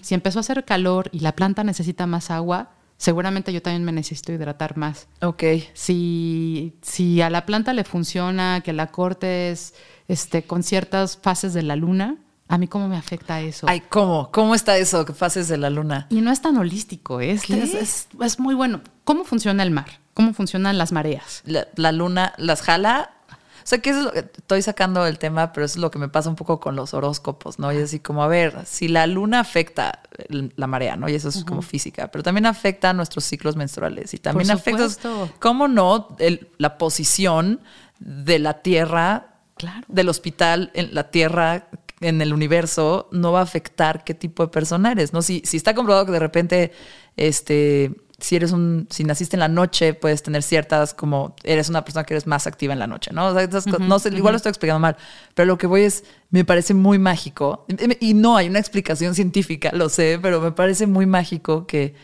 Si empezó a hacer calor y la planta necesita más agua, seguramente yo también me necesito hidratar más. Ok. Si, si a la planta le funciona que la cortes este, con ciertas fases de la luna, a mí cómo me afecta eso. Ay, ¿cómo? ¿Cómo está eso que fases de la luna? Y no es tan holístico, ¿eh? es, es, muy bueno. ¿Cómo funciona el mar? ¿Cómo funcionan las mareas? La, luna las jala. O sea, que es lo que estoy sacando del tema, pero es lo que me pasa un poco con los horóscopos, ¿no? Y es así como, a ver, si la luna afecta la marea, ¿no? Y eso es como física, pero también afecta a nuestros ciclos menstruales y también afecta, ¿cómo no? la posición de la Tierra, claro. del hospital en la Tierra en el universo no va a afectar qué tipo de persona eres, ¿no? Si, si está comprobado que de repente, este, si eres un, si naciste en la noche, puedes tener ciertas, como eres una persona que eres más activa en la noche, ¿no? no sé, igual lo estoy explicando mal, pero lo que voy es, me parece muy mágico, y no hay una explicación científica, lo sé, pero me parece muy mágico que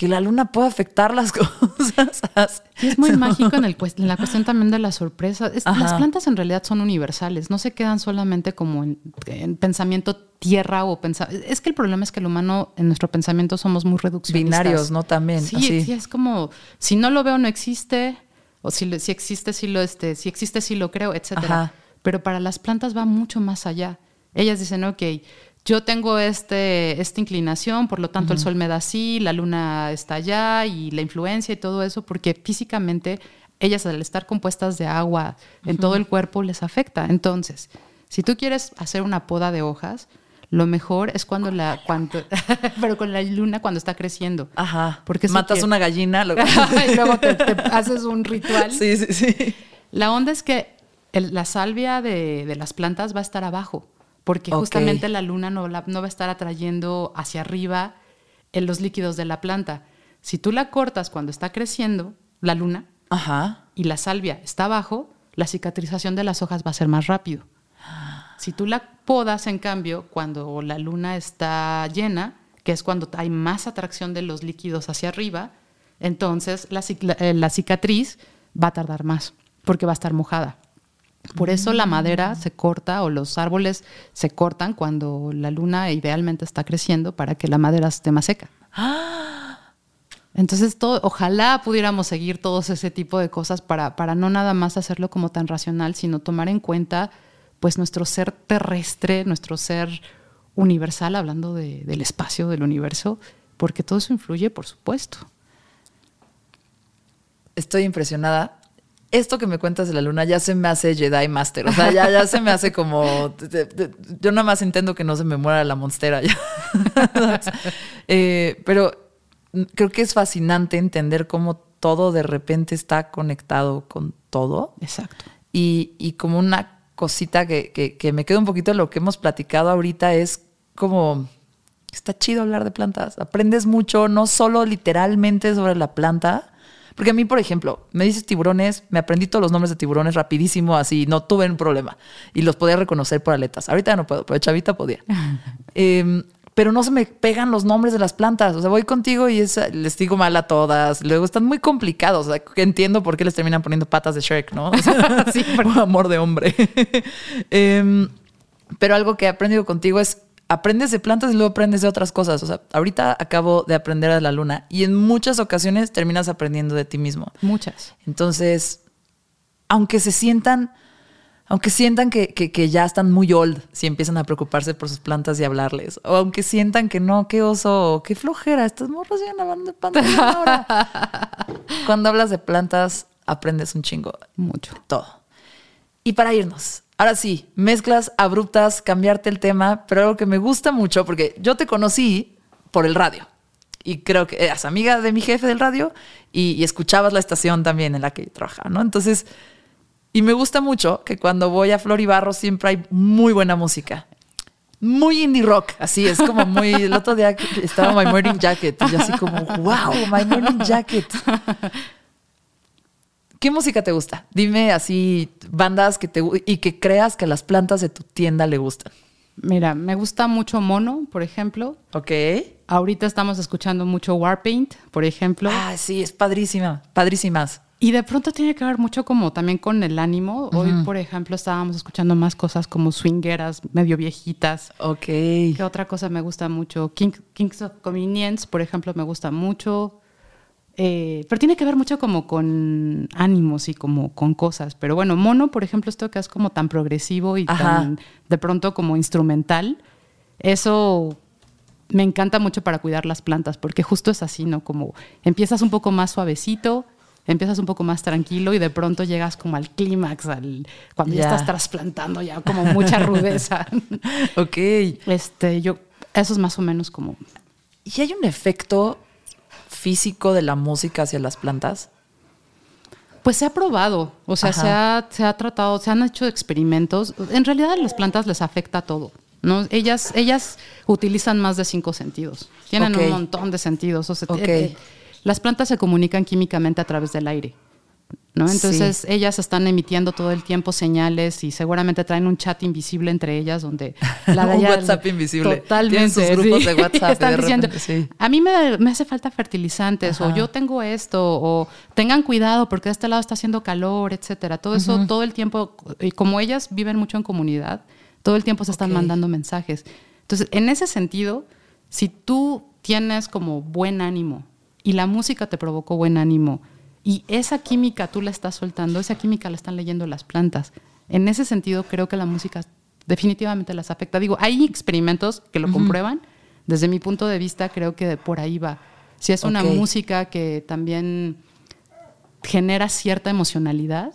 que la luna puede afectar las cosas. es muy mágico en, el, en, la cuestión también de la sorpresa. las plantas en realidad son universales, no se quedan solamente como en, pensamiento tierra o pensar. Es que el problema es que el humano en nuestro pensamiento somos muy reduccionistas. Binarios, ¿no? También. Sí, sí, es como si no lo veo no existe o si, si existe sí lo este, si existe sí lo creo, etcétera. Pero para las plantas va mucho más allá. Ellas dicen, ok, yo tengo este, esta inclinación, por lo tanto el sol me da así, la luna está allá y la influencia y todo eso, porque físicamente ellas al estar compuestas de agua en todo el cuerpo les afecta. Entonces, si tú quieres hacer una poda de hojas, lo mejor es cuando la cuando, pero con la luna cuando está creciendo. Ajá. Porque matas una gallina y luego te, haces un ritual. Sí, sí, sí. La onda es que la salvia de, de las plantas va a estar abajo porque justamente la luna no, no va a estar atrayendo hacia arriba en los líquidos de la planta. Si tú la cortas cuando está creciendo, la luna, y la salvia está abajo, la cicatrización de las hojas va a ser más rápido. Si tú la podas, en cambio, cuando la luna está llena, que es cuando hay más atracción de los líquidos hacia arriba, entonces la, eh, la cicatriz va a tardar más, porque va a estar mojada. Por eso la madera se corta o los árboles se cortan cuando la luna idealmente está creciendo para que la madera esté más seca. Entonces, todo, ojalá pudiéramos seguir todos ese tipo de cosas para, para no nada más hacerlo como tan racional, sino tomar en cuenta pues nuestro ser terrestre, nuestro ser universal, hablando del espacio, del universo, porque todo eso influye, por supuesto. Estoy impresionada esto que me cuentas de la luna ya se me hace Jedi Master. O sea, ya, se me hace como. yo nada más intento que no se me muera la monstera. Eh, pero creo que es fascinante entender cómo todo de repente está conectado con todo. Exacto. Y, como una cosita que, que, me queda un poquito de lo que hemos platicado ahorita es como. Está chido hablar de plantas. Aprendes mucho, no solo literalmente sobre la planta, porque a mí, por ejemplo, me dices tiburones, me aprendí todos los nombres de tiburones rapidísimo, así, no tuve un problema. Y los podía reconocer por aletas. Ahorita no puedo, pero chavita podía. Em, pero no se me pegan los nombres de las plantas. O sea, voy contigo y les digo mal a todas. Luego están muy complicados. O sea, entiendo por qué les terminan poniendo patas de Shrek, ¿no? sí, por amor de hombre. Em, pero algo que he aprendido contigo es aprendes de plantas y luego aprendes de otras cosas. O sea, ahorita acabo de aprender de la luna y en muchas ocasiones terminas aprendiendo de ti mismo. Muchas. Entonces, aunque se sientan, aunque sientan que, que, ya están muy old si empiezan a preocuparse por sus plantas y hablarles, o aunque sientan que no, qué oso, qué flojera, estas morras siguen hablando de plantas ahora. Cuando hablas de plantas, aprendes un chingo. Mucho. Todo. Y para irnos, Ahora sí, mezclas abruptas, cambiarte el tema, pero algo que me gusta mucho, porque yo te conocí por el radio. y creo que eras amiga de mi jefe del radio y, y escuchabas la estación también en la que trabajaba, ¿no? Entonces, y me gusta mucho que cuando voy a Floribarro siempre hay muy buena música. Muy indie rock, así es como muy. El otro día estaba My Morning Jacket y así como, wow, My Morning Jacket. ¿Qué música te gusta? Dime así bandas que te y que creas que las plantas de tu tienda le gustan. Mira, me gusta mucho Mono, por ejemplo. Ok. Ahorita estamos escuchando mucho Warpaint, por ejemplo. Ah, sí, es padrísima, padrísimas. Y de pronto tiene que ver mucho como también con el ánimo. Hoy, por ejemplo, estábamos escuchando más cosas como swingeras, medio viejitas. Ok. ¿Qué otra cosa me gusta mucho? King, Kings of Convenience, por ejemplo, me gusta mucho. Eh, pero tiene que ver mucho como con ánimos y como con cosas. Pero bueno, Mono, por ejemplo, esto que es como tan progresivo y Ajá. tan de pronto como instrumental, eso me encanta mucho para cuidar las plantas, porque justo es así, ¿no? Como empiezas un poco más suavecito, empiezas un poco más tranquilo y de pronto llegas como al clímax, al, cuando ya. Ya. estás trasplantando ya como mucha rudeza. Ok. este, yo, eso es más o menos como ¿Y hay un efecto físico de la música hacia las plantas? Pues se ha probado, o sea, se ha, se ha tratado, se han hecho experimentos. En realidad a las plantas les afecta todo. ¿no? Ellas, ellas utilizan más de cinco sentidos. Tienen un montón de sentidos. o sea, eh, eh, las plantas se comunican químicamente a través del aire. ¿No? Entonces ellas están emitiendo todo el tiempo señales y seguramente traen un chat invisible entre ellas donde la Un WhatsApp invisible. Totalmente. Tienen sus grupos sí. de WhatsApp Están de diciendo, repente, sí. a mí me, me hace falta fertilizantes o yo tengo esto o tengan cuidado porque de este lado está haciendo calor, etcétera. Todo eso todo el tiempo y como ellas viven mucho en comunidad, todo el tiempo se están mandando mensajes. Entonces, en ese sentido, si tú tienes como buen ánimo y la música te provocó buen ánimo y esa química tú la estás soltando, esa química la están leyendo las plantas. En ese sentido, creo que la música definitivamente las afecta. Digo, hay experimentos que lo comprueban. Desde mi punto de vista, creo que por ahí va. Si es una música que también genera cierta emocionalidad,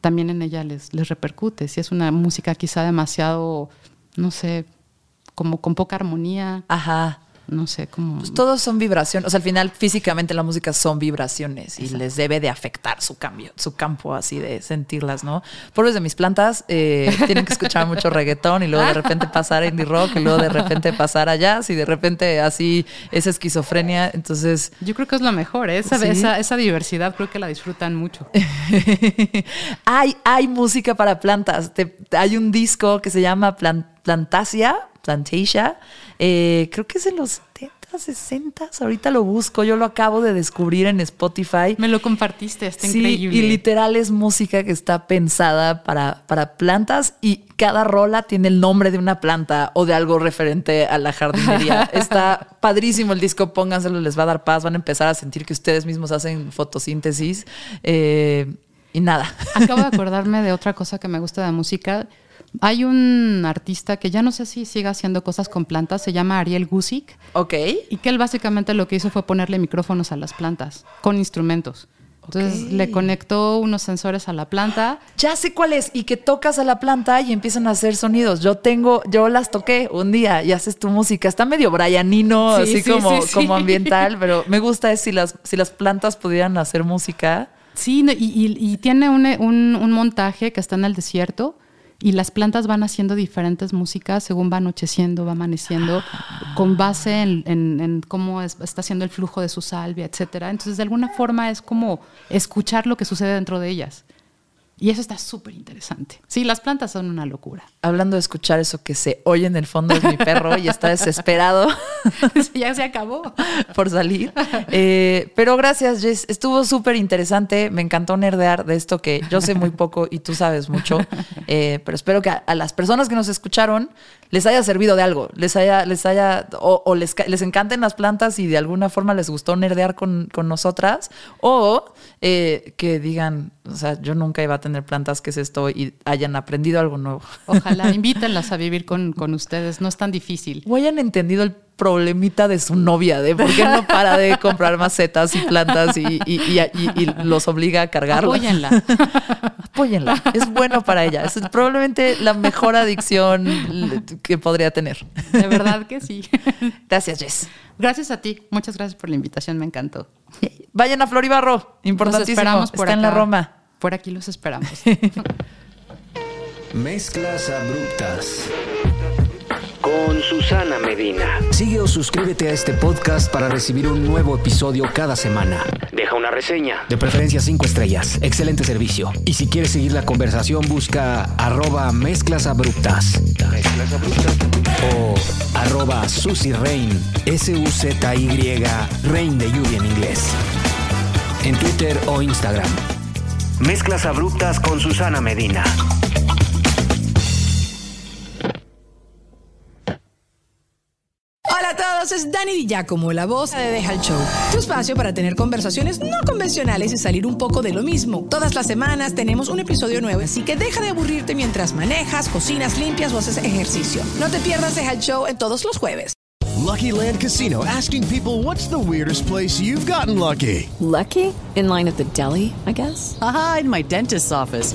también en ella les, les repercute. Si es una música quizá demasiado, no sé, como con poca armonía, Ajá. No sé, como... Pues todos son vibraciones. O sea, al final, físicamente la música son vibraciones y les debe de afectar su cambio, su campo así de sentirlas, ¿no? Pobres de mis plantas, eh, tienen que escuchar mucho reggaetón y luego de repente pasar a indie rock y luego de repente pasar a jazz y de repente así esa esquizofrenia. Entonces, Yo creo que es lo mejor, ¿eh? esa, Sí. esa, esa diversidad creo que la disfrutan mucho. hay, hay música para plantas. Te- hay un disco que se llama Plan- Plantasia, Plantasia. eh, creo que es de los 70, 60. Ahorita lo busco. Yo lo acabo de descubrir en Spotify. Me lo compartiste, está Sí, increíble. y literal es música que está pensada para, para plantas y cada rola tiene el nombre de una planta o de algo referente a la jardinería. Está padrísimo el disco, pónganselo, les va a dar paz, van a empezar a sentir que ustedes mismos hacen fotosíntesis eh, y nada. Acabo de acordarme de otra cosa que me gusta de música. Hay un artista que ya no sé si sigue haciendo cosas con plantas, se llama Ariel Gusick, Ok. y que él básicamente lo que hizo fue ponerle micrófonos a las plantas con instrumentos. Entonces le conectó unos sensores a la planta. Ya sé cuál es, y que tocas a la planta y empiezan a hacer sonidos. Yo tengo, yo las toqué un día y haces tu música. Está medio Brianino, Sí, así sí, como, sí, como ambiental, pero me gusta es si las, si las plantas pudieran hacer música. Sí, y, y- y tiene un, un- un montaje que está en el desierto y las plantas van haciendo diferentes músicas según va anocheciendo, va amaneciendo, con base en, en- en cómo es- está haciendo el flujo de su salvia, etcétera. Entonces, de alguna forma es como escuchar lo que sucede dentro de ellas. Y eso está súper interesante. Sí, las plantas son una locura. Hablando de escuchar eso que se oye en el fondo es mi perro y está desesperado ya se acabó. por salir. Eh, pero gracias, Jess. Estuvo súper interesante. Me encantó nerdear de esto que yo sé muy poco y tú sabes mucho. Eh, pero espero que a, a las personas que nos escucharon les haya servido de algo. Les haya, les haya, o, o les, les encanten las plantas y de alguna forma les gustó nerdear con, con nosotras. O eh, que digan, o sea, yo nunca iba a tener plantas, ¿qué es esto? Y hayan aprendido algo nuevo. Ojalá invítenlas a vivir con, con ustedes, no es tan difícil. O hayan entendido el problemita de su novia, de por qué no para de comprar macetas y plantas y, los obliga a cargar. Apóyenla. Apóyenla. Es bueno para ella. Es probablemente la mejor adicción que podría tener. De verdad que sí. Gracias, Jess. Gracias a ti. Muchas gracias por la invitación. Me encantó. Vayan a Floribarro. Importantísimo. esperamos por Está en la Roma. Por aquí los esperamos. Mezclas abruptas con Susana Medina. Sigue o suscríbete a este podcast para recibir un nuevo episodio cada semana. Deja una reseña. De preferencia cinco estrellas. Excelente servicio. Y si quieres seguir la conversación, busca arroba mezclas abruptas. Mezclas abruptas. O arroba Susy Rain. S-U-Z-Y Rain de lluvia en inglés. En Twitter o Instagram. Mezclas abruptas con Susana Medina. Hola a todos, es Dani Di Giacomo, la voz de Deja el Show. Tu espacio para tener conversaciones no convencionales y salir un poco de lo mismo. Todas las semanas tenemos un episodio nuevo, así que deja de aburrirte mientras manejas, cocinas, limpias o haces ejercicio. No te pierdas Deja el Show en todos los jueves. Lucky Land Casino asking people what's the weirdest place you've gotten lucky. Lucky? In line at the deli, I guess. Aha, in my dentist's office.